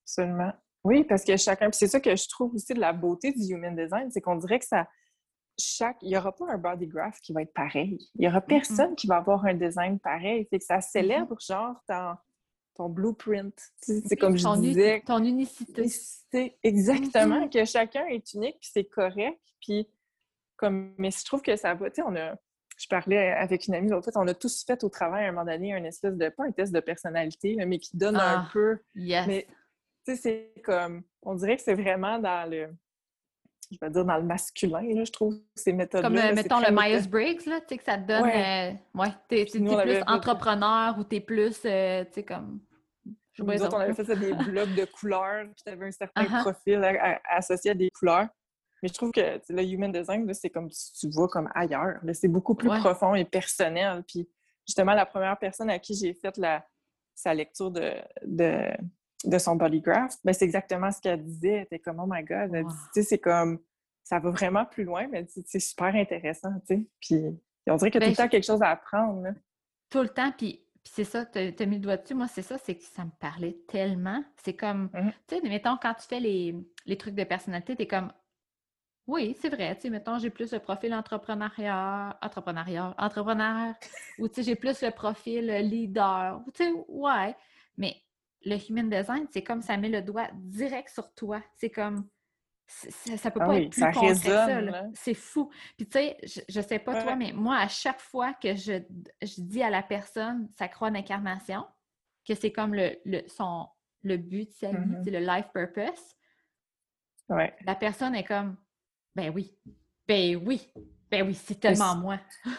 Absolument. Oui, parce que chacun. Puis c'est ça que je trouve aussi de la beauté du human design, c'est qu'on dirait que ça. Chaque. Il n'y aura pas un body graph qui va être pareil. Il n'y aura personne qui va avoir un design pareil. Fait que ça célèbre, genre, ton, ton blueprint. C'est comme je ton, uni- disais. ton unicité. C'est exactement que chacun est unique, puis c'est correct. Puis, comme, mais je trouve que ça va. Tu sais, on a. Je parlais avec une amie l'autre fois, on a tous fait au travail à un moment donné un espèce de. Pas un test de personnalité, mais qui donne un Ah. peu Yes. mais tu sais, c'est comme, on dirait que c'est vraiment dans le, je vais dire, dans le masculin, là, je trouve, ces méthodes-là. Comme, euh, là, mettons, le Myers-Briggs, là, tu sais, que ça te donne... Ouais. euh, ouais, t'es, nous, plus fait- entrepreneur ou t'es plus, euh, tu sais, comme... Je sais pas Nous les autres, on avait fait ça des (laughs) blocs de couleurs, puis tu avais un certain Uh-huh. profil à- à- associé à des couleurs. Mais je trouve que tu le human design, c'est comme tu, tu vois comme ailleurs. C'est beaucoup plus Ouais. profond et personnel. Puis justement, la première personne à qui j'ai fait la, sa lecture de, de, de son bodygraph, ben, c'est exactement ce qu'elle disait. Elle était comme, oh my God, elle dit, Wow. tu sais, c'est comme, ça va vraiment plus loin, mais dit, c'est super intéressant, tu sais. Puis on dirait qu'il y a Ben, tout le temps quelque chose à apprendre. là. tout le temps, puis, puis c'est ça, t'as as mis le doigt dessus, moi, c'est ça, c'est que ça me parlait tellement. C'est comme, Mhm. tu sais, mettons, quand tu fais les, les trucs de personnalité, t'es comme, oui, c'est vrai, tu sais, mettons, j'ai plus le profil entrepreneuriat, entrepreneuriat, entrepreneur, (laughs) ou tu sais, j'ai plus le profil euh, leader, ou tu sais, ouais, mais le human design, c'est comme ça met le doigt direct sur toi. C'est comme, ça, ça peut Ah pas oui, être plus ça concret que ça, là. C'est fou. Puis tu sais, je, je sais pas toi, mais moi, à chaque fois que je, je dis à la personne sa croix d'incarnation, que c'est comme le, le, son, le but de sa vie, Mhm. c'est le life purpose, Ouais. la personne est comme, ben oui, ben oui, ben oui, c'est tellement moi. (laughs)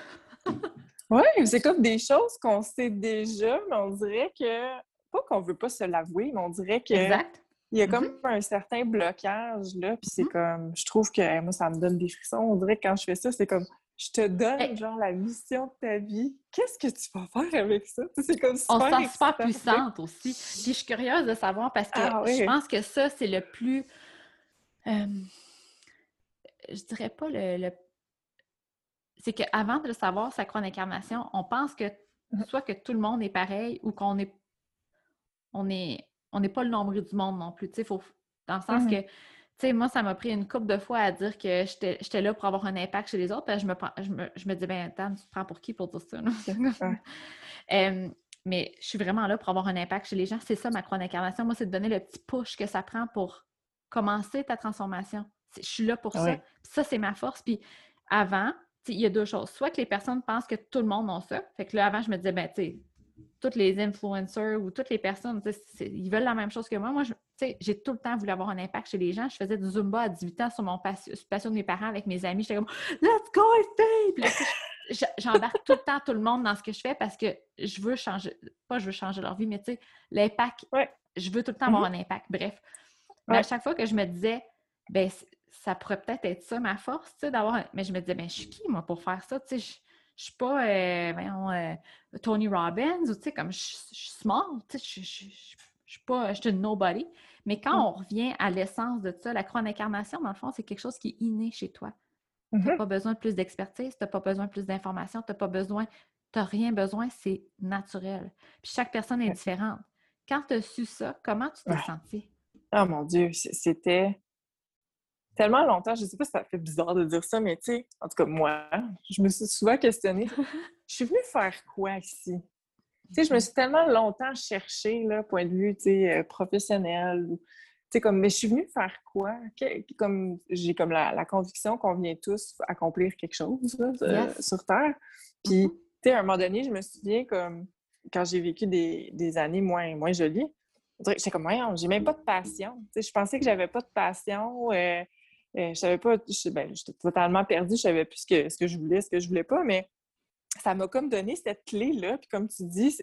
Oui, c'est comme des choses qu'on sait déjà, mais on dirait que, pas qu'on veut pas se l'avouer, mais on dirait qu'il Exact. y a comme un certain blocage, là, puis c'est Mhm. comme, je trouve que, moi, ça me donne des frissons. On dirait que quand je fais ça, c'est comme, je te donne, Eh. genre, la mission de ta vie. Qu'est-ce que tu vas faire avec ça? C'est comme On super se sent super puissante aussi. Puis je suis curieuse de savoir parce que Ah oui. je pense que ça, c'est le plus. euh, je dirais pas le. le- C'est qu'avant de le savoir, sa croix d'incarnation, on pense que Mhm. soit que tout le monde est pareil ou qu'on est. On est. On n'est pas le nombril du monde non plus. Tu sais, faut, dans le sens Mhm. que. Tu sais, moi, ça m'a pris une couple de fois à dire que j'étais là pour avoir un impact chez les autres. Puis je me, je me, je me dis, ben, attends, tu te prends pour qui pour dire ça? (laughs) Euh, mais je suis vraiment là pour avoir un impact chez les gens. C'est ça ma croix d'incarnation. Moi, c'est de donner le petit push que ça prend pour commencer ta transformation. Je suis là pour ça. Puis ça, c'est ma force. Puis avant, il y a deux choses. Soit que les personnes pensent que tout le monde a ça. Fait que là, avant, je me disais, ben, tu sais, toutes les influencers ou toutes les personnes, ils veulent la même chose que moi. Moi, je- tu sais, j'ai tout le temps voulu avoir un impact chez les gens. Je faisais du Zumba à 18 ans sur mon passion, de mes parents avec mes amis. J'étais comme, let's go, je- j'embarque tout le temps tout le monde dans ce que je fais parce que je veux changer, pas je veux changer leur vie, mais tu sais, l'impact, Ouais. je veux tout le temps avoir un impact. Bref. Mais à chaque fois que je me disais, ben, ça pourrait peut-être être ça ma force, tu sais, d'avoir. Mais je me disais, ben, je suis qui, moi, pour faire ça? Tu sais, je, je suis pas, euh, voyons, euh, Tony Robbins ou, tu sais, comme je, je suis small, tu sais, je, je, suis pas, je suis une nobody. Mais quand Mm. on revient à l'essence de ça, la croix d'incarnation, dans le fond, c'est quelque chose qui est inné chez toi. Tu n'as pas besoin de plus d'expertise, tu n'as pas besoin de plus d'informations, tu n'as pas besoin, tu n'as rien besoin, c'est naturel. Puis chaque personne est différente. Quand tu as su ça, comment tu t'es Ouais. senti? Ah mon Dieu, c'était tellement longtemps, je sais pas si ça fait bizarre de dire ça, mais tu sais, en tout cas, moi, je me suis souvent questionnée, (laughs) je suis venue faire quoi ici? Tu sais, je me suis tellement longtemps cherchée, là, point de vue, tu sais, euh, professionnel, ou, tu sais, comme, mais je suis venue faire quoi? Que- comme, j'ai comme la, la conviction qu'on vient tous accomplir quelque chose, là, euh, Yes. sur Terre. Puis, Mhm. tu sais, à un moment donné, je me souviens comme, quand j'ai vécu des, des années moins, moins jolies, j'étais comme, voyons, j'ai même pas de passion. Tu sais, je pensais que j'avais pas de passion. Euh, je savais pas, je- ben, j'étais totalement perdue, je savais plus ce que, ce que je voulais, ce que je voulais pas, mais ça m'a comme donné cette clé-là. Puis comme tu dis,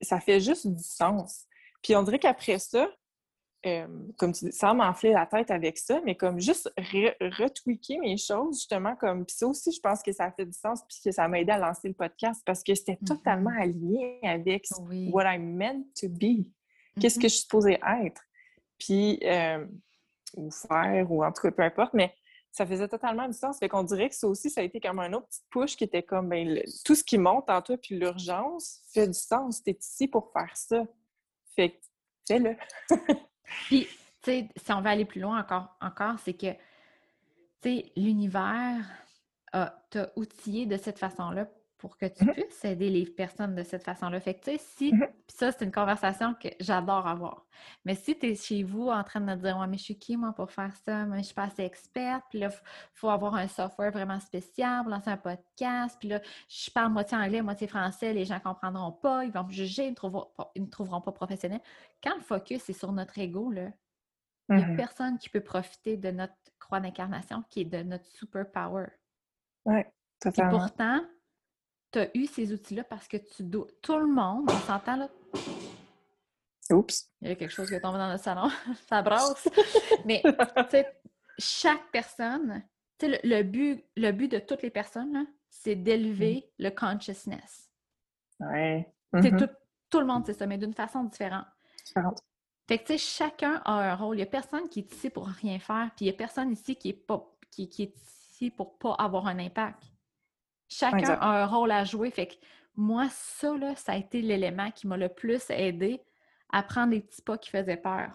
ça fait juste du sens. Puis on dirait qu'après ça, euh, comme tu dis, sans m'enfler la tête avec ça, mais comme juste re- retweaker mes choses, justement, comme, puis ça aussi, je pense que ça a fait du sens, puis que ça m'a aidé à lancer le podcast parce que c'était Mhm. totalement aligné avec Oui. what I'm meant to be. Qu'est-ce Mhm. que je suis supposée être? Puis, euh, ou faire, ou en tout cas, peu importe, mais ça faisait totalement du sens. Fait qu'on dirait que ça aussi, ça a été comme un autre petit push qui était comme, ben, le- tout ce qui monte en toi, puis l'urgence, fait du sens. T'es ici pour faire ça. Fait que, fais-le. (laughs) Puis, tu sais, si on veut aller plus loin encore, encore c'est que, tu sais, l'univers t'a outillé de cette façon-là pour que tu Mhm. puisses aider les personnes de cette façon-là. Fait que, tu sais, si, Mhm. puis ça, c'est une conversation que j'adore avoir. Mais si tu es chez vous en train de me dire, ouais, mais je suis qui, moi, pour faire ça? Mais je suis pas assez experte. Puis là, il faut avoir un software vraiment spécial pour lancer un podcast. Puis là, je parle moitié anglais, moitié français. Les gens comprendront pas. Ils vont me juger. Ils ne trouveront pas, ils me trouveront pas professionnel. Quand le focus est sur notre ego, là, Il n'y a Mhm. personne qui peut profiter de notre croix d'incarnation, qui est de notre superpower. Puis totalement. pourtant, tu as eu ces outils-là parce que tu dois. Tout le monde, on s'entend là? Oups. Il y a quelque chose qui est tombé dans le salon. (laughs) Ça brasse. Mais (laughs) tu sais, chaque personne, tu sais, le, le but, le but de toutes les personnes, c'est d'élever le consciousness. Ouais. Tu sais, Mhm. tout, tout le monde, c'est ça, mais d'une façon différente. Différente. Fait que, tu sais, chacun a un rôle. Il n'y a personne qui est ici pour rien faire, puis il n'y a personne ici qui est, pas, qui, qui est ici pour pas avoir un impact. Chacun a un rôle à jouer. Fait que moi, ça, là, ça a été l'élément qui m'a le plus aidé à prendre les petits pas qui faisaient peur.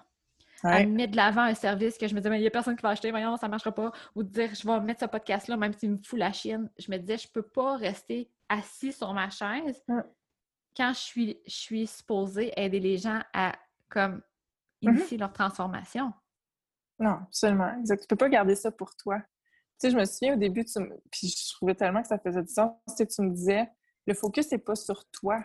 À mettre de l'avant un service que je me disais, mais il n'y a personne qui va acheter, voyons, ça ne marchera pas. Ou de dire, je vais mettre ce podcast-là, même s'il me fout la chienne. Je me disais, je ne peux pas rester assis sur ma chaise quand je suis, je suis supposée aider les gens à comme Mhm. initier leur transformation. Non, absolument. Exact. Tu peux pas garder ça pour toi. Tu sais, je me souviens au début, tu me- puis je trouvais tellement que ça faisait du sens, tu sais, tu me disais, le focus n'est pas sur toi.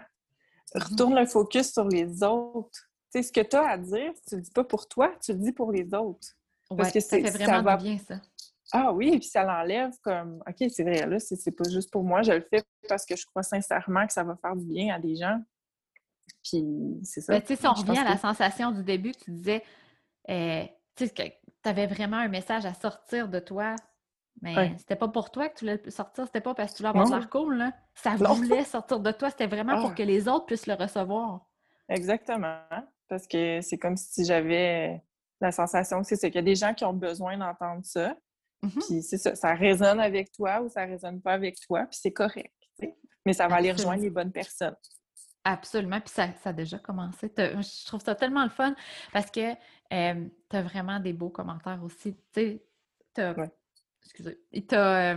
Retourne le focus sur les autres. Tu sais, ce que tu as à dire, tu le dis pas pour toi, tu le dis pour les autres. Parce Ouais, que ça c'est- fait ça vraiment va- bien, ça. Ah oui, puis ça l'enlève comme, OK, c'est vrai, là, c'est c'est pas juste pour moi, je le fais parce que je crois sincèrement que ça va faire du bien à des gens. Puis c'est ça. Ben, tu sais, si on revient à la que- sensation du début, tu disais, euh, tu sais, que tu avais vraiment un message à sortir de toi, mais Ouais. c'était pas pour toi que tu voulais sortir, c'était pas parce que tu voulais avoir de l'air cool, là. Ça Non. voulait sortir de toi, c'était vraiment pour Ah. que les autres puissent le recevoir. Exactement. Parce que c'est comme si j'avais la sensation que c'est qu'il y a des gens qui ont besoin d'entendre ça. Mhm. Puis c'est ça, ça résonne avec toi ou ça résonne pas avec toi, puis c'est correct. Mais ça va aller rejoindre les bonnes personnes. Absolument, puis ça, ça a déjà commencé. Je trouve ça tellement le fun parce que tu as vraiment des beaux commentaires aussi. Tu Ouais. Excusez, tu as,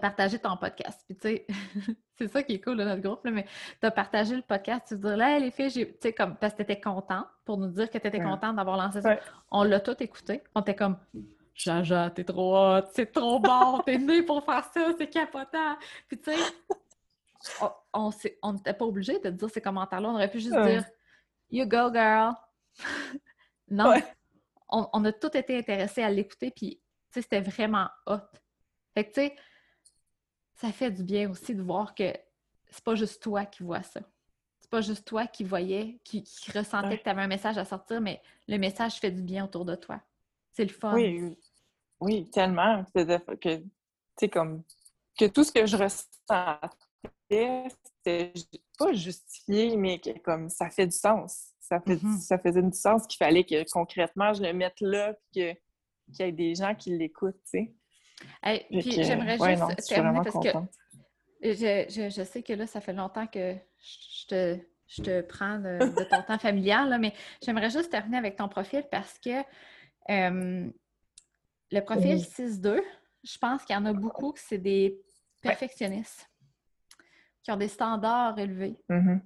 partagé ton podcast. Puis tu sais, (laughs) c'est ça qui est cool de notre groupe, là, mais tu as partagé le podcast. Tu te dis, là, les filles, tu sais, comme, parce que tu étais contente pour nous dire que tu étais Ouais. contente d'avoir lancé ça. Ouais. On l'a tout écouté. On était comme, Jaja, t'es trop hot, c'est trop (laughs) bon, t'es né pour faire ça, c'est capotant. Puis tu sais, on- on s'est- on n'était pas obligé de te dire ces commentaires-là. On aurait pu juste Ouais. dire You go, girl. (laughs) non. On, on a tous été intéressés à l'écouter, puis sais, c'était vraiment hot. Fait que tu sais, ça fait du bien aussi de voir que c'est pas juste toi qui vois ça. C'est pas juste toi qui voyais, qui, qui ressentais Ouais. que tu avais un message à sortir, mais le message fait du bien autour de toi. C'est le fun. Oui, tellement. Que, tu comme, que tout ce que je ressentais, c'était pas justifié, mais que comme ça fait du sens. Ça, fait, Mhm. ça faisait du sens qu'il fallait que concrètement je le mette là, puis que- qu'il y ait des gens qui l'écoutent, tu sais. Hey, puis j'aimerais ouais, juste non, terminer parce que je, je- je sais que là, ça fait longtemps que je te, je te prends de, de ton temps familial, là, mais j'aimerais juste terminer avec ton profil parce que euh, le profil Oui. 6-2, je pense qu'il y en a beaucoup que c'est des perfectionnistes qui ont des standards élevés, Mhm.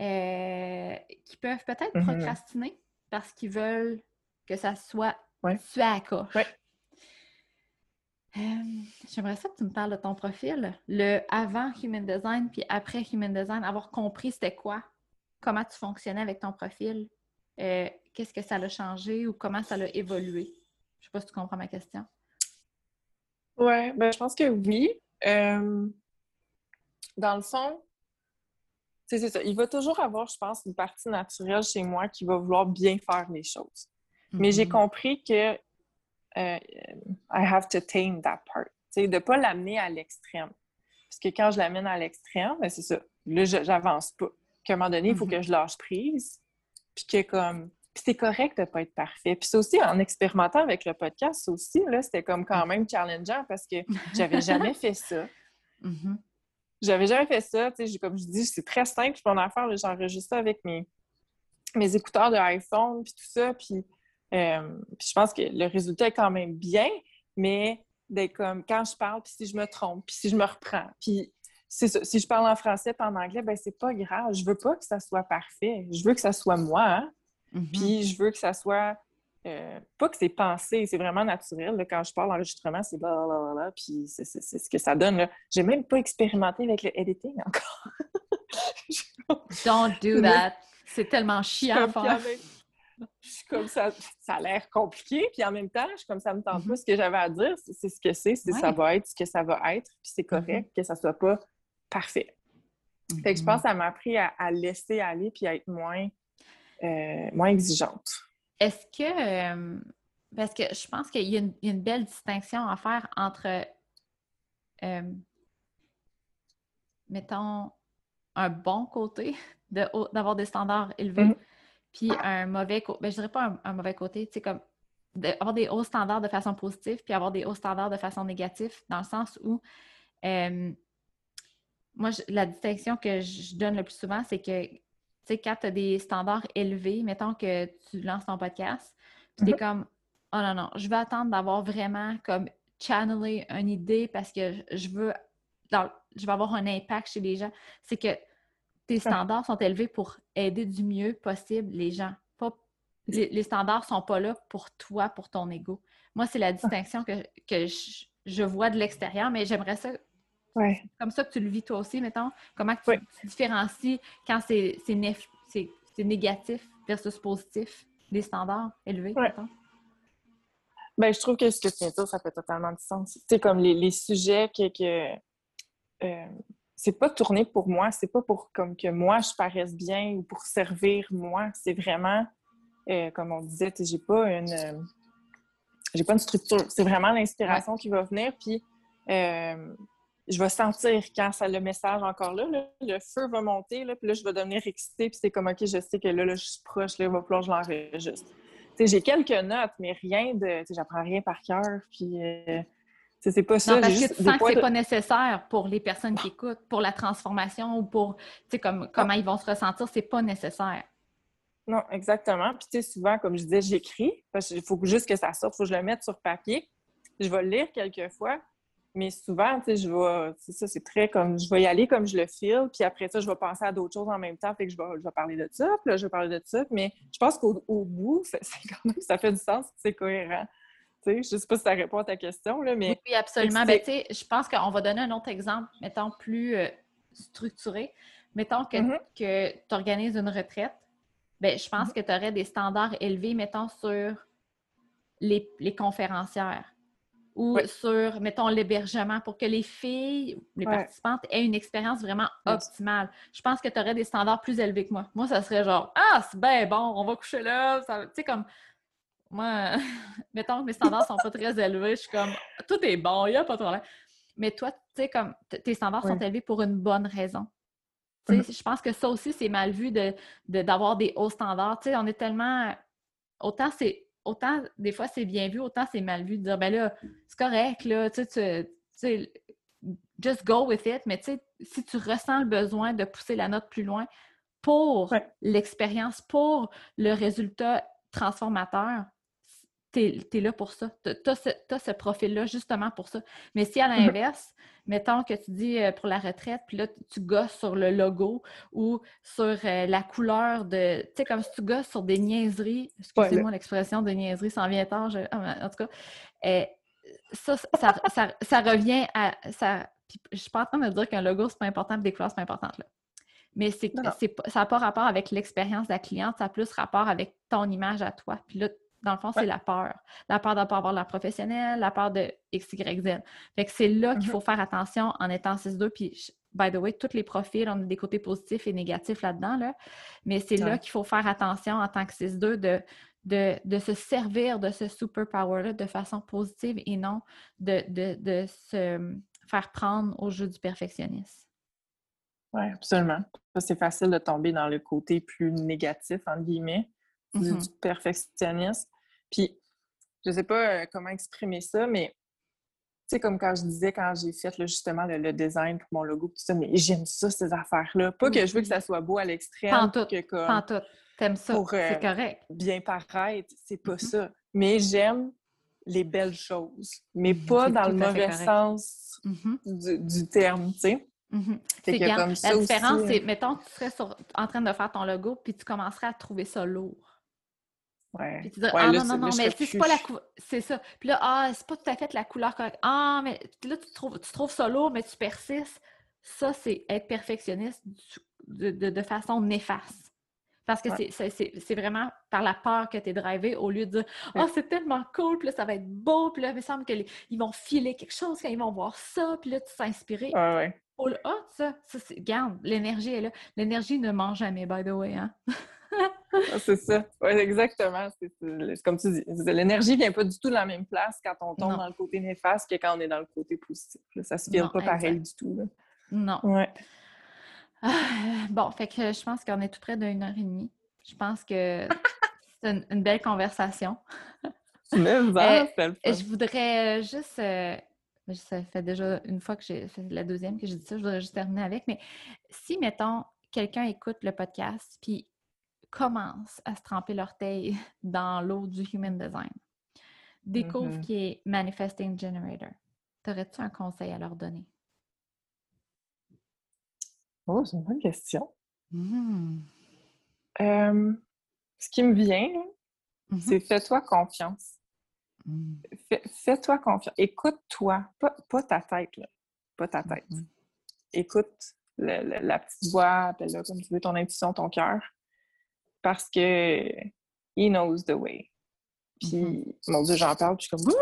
euh, qui peuvent peut-être Mhm. procrastiner parce qu'ils veulent que ça soit Ouais. tu coche. Ouais. Euh, J'aimerais ça que tu me parles de ton profil, le avant Human Design puis après Human Design, avoir compris c'était quoi, comment tu fonctionnais avec ton profil, euh, qu'est-ce que ça l'a changé ou comment ça l'a évolué? Je sais pas si tu comprends ma question. Ouais, ben, je pense que oui. Euh, dans le fond, c'est ça. Il va toujours avoir, je pense, une partie naturelle chez moi qui va vouloir bien faire les choses. Mais j'ai Mhm. compris que euh, I have to tame that part. De ne pas l'amener à l'extrême. Parce que quand je l'amène à l'extrême, ben, c'est ça. Là, j'avance pas. Qu'à un moment donné, il faut Mhm. que je lâche prise. Puis que comme. Puis c'est correct de ne pas être parfait. Puis c'est aussi en expérimentant avec le podcast, aussi, là, c'était comme quand même challengeant parce que (laughs) j'avais jamais fait ça. Mhm. J'avais jamais fait ça. Comme je dis, c'est très simple mon affaire. J'enregistre ça avec mes, mes écouteurs de iPhone, puis tout ça. Puis, euh, puis je pense que le résultat est quand même bien, mais d'être comme quand je parle, puis si je me trompe, puis si je me reprends, puis. Si je parle en français puis en anglais, ben c'est pas grave. Je veux pas que ça soit parfait. Je veux que ça soit moi. hein. Mhm. Puis je veux que ça soit. euh, pas que c'est pensé, c'est vraiment naturel. là. Quand je parle d'enregistrement, c'est blablabla, puis c'est c'est- c'est ce que ça donne. J'ai même pas expérimenté avec le editing encore. (laughs) Don't do that. C'est tellement chiant à faire. Je suis comme ça, ça a l'air compliqué, puis en même temps, je suis comme ça me tente pas ce que j'avais à dire, c'est ce que c'est, c'est ça va être ce que ça va être, puis c'est correct que ça soit pas parfait. Fait que je pense que ça m'a appris à, à laisser aller puis à être moins, euh, moins exigeante. Est-ce que. euh, parce que je pense qu'il y, a une- il y a une belle distinction à faire entre. euh, mettons, un bon côté de d'avoir des standards élevés. Puis un mauvais côté. Ben, je dirais pas un, un mauvais côté, tu sais, comme de- avoir des hauts standards de façon positive, puis avoir des hauts standards de façon négative, dans le sens où. euh, moi, je- la distinction que je donne le plus souvent, c'est que, tu sais, quand tu as des standards élevés, mettons que tu lances ton podcast, puis tu es comme, oh non, non, je vais attendre d'avoir vraiment comme channelé une idée parce que je veux, dans- je vais avoir un impact chez les gens. C'est que tes standards sont élevés pour aider du mieux possible les gens. Pas, les, les standards sont pas là pour toi, pour ton ego. Moi, c'est la distinction que, que je, je vois de l'extérieur, mais j'aimerais ça Ouais. comme ça que tu le vis toi aussi, mettons? Comment que tu, tu différencies quand c'est négatif versus positif, les standards élevés, Ouais. mettons? Ben, je trouve que ce que tu viens de dire, ça fait totalement du sens. Tu sais, comme les, les sujets que, que euh, c'est pas tourné pour moi, c'est pas pour comme que moi je paraisse bien ou pour servir moi. C'est vraiment, euh, comme on disait, j'ai pas une euh, j'ai pas une structure. C'est vraiment l'inspiration qui va venir, puis euh, je vais sentir quand ça le message encore là, le feu va monter, là, puis là, je vais devenir excitée, puis c'est comme OK, je sais que là, là je suis proche, là, il va falloir que je l'enregistre. J'ai quelques notes, mais rien de. J'apprends rien par cœur, puis. Tu sais, c'est pas ça. Non, parce que tu sens que c'est de- pas nécessaire pour les personnes qui écoutent, pour la transformation ou pour, comme, comment ils vont se ressentir, c'est pas nécessaire. Non, exactement. Puis, tu sais, souvent, comme je disais, j'écris, parce qu'il faut juste que ça sorte, il faut que je le mette sur papier. Je vais le lire quelques fois, mais souvent, tu sais, je vais, ça, c'est très comme, je vais y aller comme je le file, puis après ça, je vais penser à d'autres choses en même temps, fait que je vais, je vais parler de ça, puis là, je vais parler de ça, mais je pense qu'au au bout, c'est (laughs) c'est quand même, ça fait du sens, c'est cohérent. Je sais pas si ça répond à ta question, là, mais... Oui, absolument. Ben, je pense qu'on va donner un autre exemple, mettons, plus euh, structuré. Mettons que, Mhm. que tu organises une retraite. Ben, je Mm-hmm. pense que tu aurais des standards élevés, mettons, sur les, les conférencières ou Oui. sur, mettons, l'hébergement pour que les filles, les Ouais. participantes aient une expérience vraiment optimale. Je pense que tu aurais des standards plus élevés que moi. Moi, ça serait genre, ah, c'est bien bon, on va coucher là. Tu sais, comme, moi, (laughs) mettons que mes standards sont pas très élevés, je suis comme, tout est bon, il n'y a pas de problème. Mais toi, tu sais, comme, tes standards sont élevés pour une bonne raison. Je pense que ça aussi, c'est mal vu de, de- d'avoir des hauts standards. Tu sais, on est tellement. Autant c'est. Autant, des fois, c'est bien vu, autant c'est mal vu de dire, ben là, c'est correct, là, tu sais, tu- tu sais, just go with it. Mais tu sais, si tu ressens le besoin de pousser la note plus loin pour Ouais. l'expérience, pour le résultat transformateur, t'es es là pour ça. Tu as ce, profil-là justement pour ça. Mais si à Mm-hmm. l'inverse, mettons que tu dis euh, pour la retraite, puis là, tu gosses sur le logo ou sur euh, la couleur de. Tu sais, comme si tu gosses sur des niaiseries. Excusez-moi l'expression de niaiserie, ça en vient tard. je- ah, en tout cas, euh, ça, ça, ça, ça revient à. Ça, je suis pas en train de dire qu'un logo, c'est pas important, des couleurs, c'est pas important. Là. Mais c'est, ça n'a pas rapport avec l'expérience de la cliente, ça a plus rapport avec ton image à toi. Puis là, dans le fond, c'est la peur. La peur de ne pas avoir la professionnelle, la peur de X, Y, Z. Fait que c'est là qu'il Mhm. faut faire attention en étant 6-2. Puis, by the way, tous les profils, on a des côtés positifs et négatifs là-dedans. Là. Mais c'est là qu'il faut faire attention en tant que 6-2 de, de, de se servir de ce superpower-là de façon positive et non de, de, de se faire prendre au jeu du perfectionniste. Oui, absolument. C'est facile de tomber dans le côté plus négatif, entre guillemets, du, Mhm. du perfectionnisme. Puis, je sais pas euh, comment exprimer ça, mais tu sais, comme quand je disais, quand j'ai fait là, justement le, le design pour mon logo, tout ça, mais j'aime ça, ces affaires-là. Pas que je veux que ça soit beau à l'extrême, que comme Pantoute. T'aimes ça, Pour, euh, c'est correct. bien paraître, c'est pas Mhm. ça. Mais j'aime les belles choses, mais Mhm, pas dans le tout mauvais sens Mhm, du, du terme, tu sais. mhm. C'est comme ça la différence, euh, c'est, mettons, tu serais sur- en train de faire ton logo, puis tu commencerais à trouver ça lourd. Ouais. Puis tu dis, Ouais, ah là, non, non, non, mais c'est pas la couleur, c'est ça. Puis là, ah, c'est pas tout à fait la couleur correcte. Ah, mais là, tu trouves, tu trouves ça lourd, mais tu persistes. Ça, c'est être perfectionniste de, de- de façon néfaste. Parce que c'est vraiment par la peur que tu es drivé au lieu de dire Oh, c'est tellement cool, puis là, ça va être beau, puis là, il me semble qu'ils vont filer quelque chose quand ils vont voir ça, puis là, tu s'inspirer. Ouais, ouais. Oh, ah, ça, ça garde, l'énergie est là. L'énergie ne ment jamais, by the way, hein? (laughs) Ah, c'est ça. Oui, exactement. C'est comme tu dis, l'énergie vient pas du tout de la même place quand on tombe dans le côté néfaste que quand on est dans le côté positif. Ça se file pas pareil du tout. Non. Ouais. Ah, bon, fait que je pense qu'on est tout près d'une heure et demie. Je pense que (laughs) c'est une, belle conversation. Mais euh, je voudrais juste euh, ça fait déjà une fois que j'ai fait la deuxième que j'ai dit ça, je voudrais juste terminer avec. Mais si, mettons, quelqu'un écoute le podcast puis commence à se tremper l'orteil (laughs) dans l'eau du Human Design, découvre mm-hmm. qui est Manifesting Generator, t'aurais-tu un conseil à leur donner? Oh, c'est une bonne question. Mmh. ce qui me vient, mmh c'est fais-toi confiance. Mmh. Fais-toi confiance. Écoute-toi, pas, ta tête, là. Pas ta tête. Écoute la petite voix, appelle-la comme tu veux, ton intuition, ton cœur parce que he knows the way. Puis, mm-hmm. mon Dieu, j'en parle, puis je suis comme,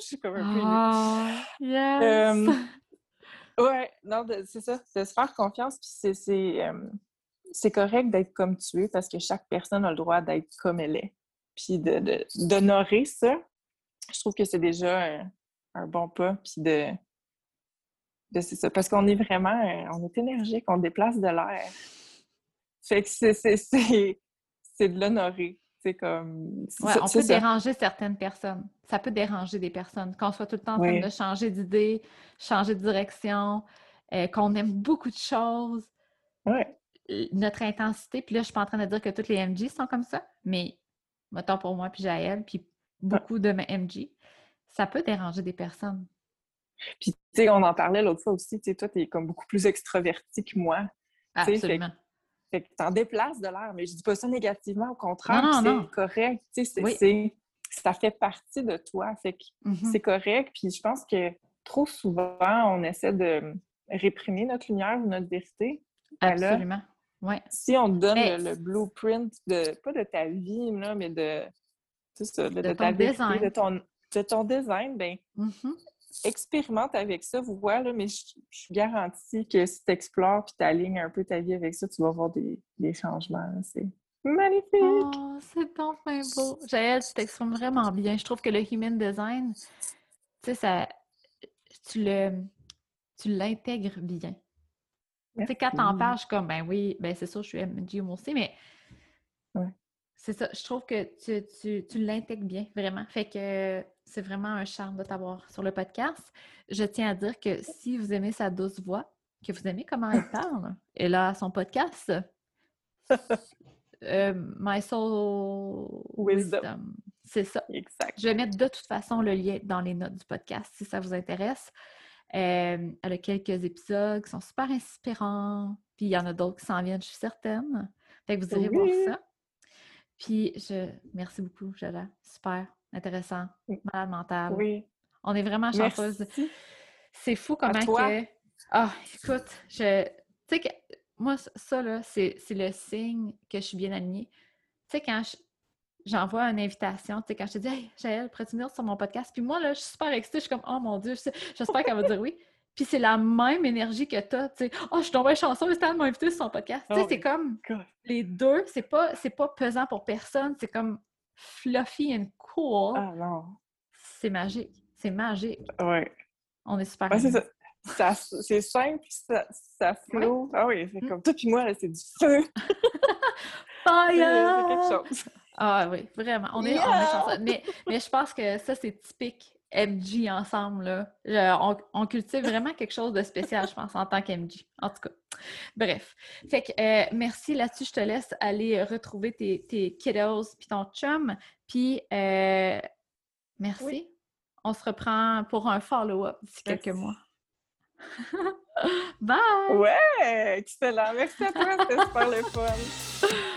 je suis comme un peu. Ah, yes! (laughs) ouais, non, c'est ça, de se faire confiance, puis c'est, c'est correct d'être comme tu es parce que chaque personne a le droit d'être comme elle est. Puis d'honorer de, ça, je trouve que c'est déjà un, bon pas, puis de. de c'est ça, parce qu'on est vraiment, on est énergique, on déplace de l'air. Fait que c'est c'est de l'honorer. C'est comme. Ouais, on peut déranger certaines personnes. Ça peut déranger des personnes. Qu'on soit tout le temps en train de changer d'idée, changer de direction, euh, qu'on aime beaucoup de choses. Ouais. Notre intensité, puis là, je suis pas en train de dire que toutes les MG sont comme ça, mais mettons pour moi, puis Jaël, puis beaucoup de mes MG, ça peut déranger des personnes. Puis, tu sais, on en parlait l'autre fois aussi, tu sais, toi, tu es comme beaucoup plus extraverti que moi. Absolument. Fait que t'en déplaces de l'air, mais je dis pas ça négativement, au contraire, c'est correct. C'est, ça fait partie de toi. Fait que mm-hmm. c'est correct. Puis je pense que trop souvent, on essaie de réprimer notre lumière ou notre vérité. Absolument. ouais. Si on te donne le, blueprint de, pas de ta vie, là, mais de, ça, de, ta vérité, de ton, de ton design, ben, mm-hmm expérimente avec ça, vous voyez, là, mais je, suis garantie que si tu explores et tu alignes un peu ta vie avec ça, tu vas voir des, changements. C'est magnifique! Oh, c'est enfin beau! Jaël, tu t'exprimes vraiment bien. Je trouve que le human design, tu sais, ça, tu le, tu l'intègres bien. Tu sais, quand t'en parles, je suis comme, ben oui, ben c'est sûr, je suis MG aussi, mais c'est ça. Je trouve que tu, tu, tu l'intègres bien, vraiment. Fait que c'est vraiment un charme de t'avoir sur le podcast. Je tiens à dire que si vous aimez sa douce voix, que vous aimez comment elle parle, elle a son podcast. Euh, My Soul Wisdom. C'est ça. Exact. Je vais mettre de toute façon le lien dans les notes du podcast si ça vous intéresse. Euh, elle a quelques épisodes qui sont super inspirants. Puis il y en a d'autres qui s'en viennent, je suis certaine. Fait que vous irez voir ça. Puis je merci beaucoup, Jada. Super intéressant, malade mental. Oui. On est vraiment chanceuse. C'est fou comment que. Ah, écoute, je. Tu sais que moi, ça, là, c'est le signe que je suis bien alignée. Tu sais, quand j'envoie une invitation, tu sais, quand je te dis, hey, Jaël, pourrais-tu venir sur mon podcast? Puis moi, là, je suis super excitée, je suis comme, oh mon Dieu, j'espère qu'elle va dire oui. (laughs) Puis c'est la même énergie que toi, tu sais. Oh, je suis tombée chanceuse, Stan m'a invité sur son podcast. tu sais, oh c'est comme les deux, c'est pas, pas pesant pour personne, c'est comme fluffy and Ah non. C'est magique. C'est magique. Oui. On est super. Ouais, c'est ça. c'est simple, ça, ça flow. Ah oui, c'est mm. comme toi puis moi, c'est du feu. (laughs) Fire! C'est quelque chose. Ah oui, vraiment. On est, on est mais, mais je pense que ça, c'est typique MG ensemble. Là. on, cultive vraiment quelque chose de spécial, je pense, en tant qu'MG. En tout cas. Bref. Fait que euh, merci là-dessus. Je te laisse aller retrouver tes, tes kiddos puis ton chum. Puis euh, merci. On se reprend pour un follow-up d'ici quelques mois. (laughs) Bye! Ouais! Excellent! Merci à toi, c'était super le fun! (laughs)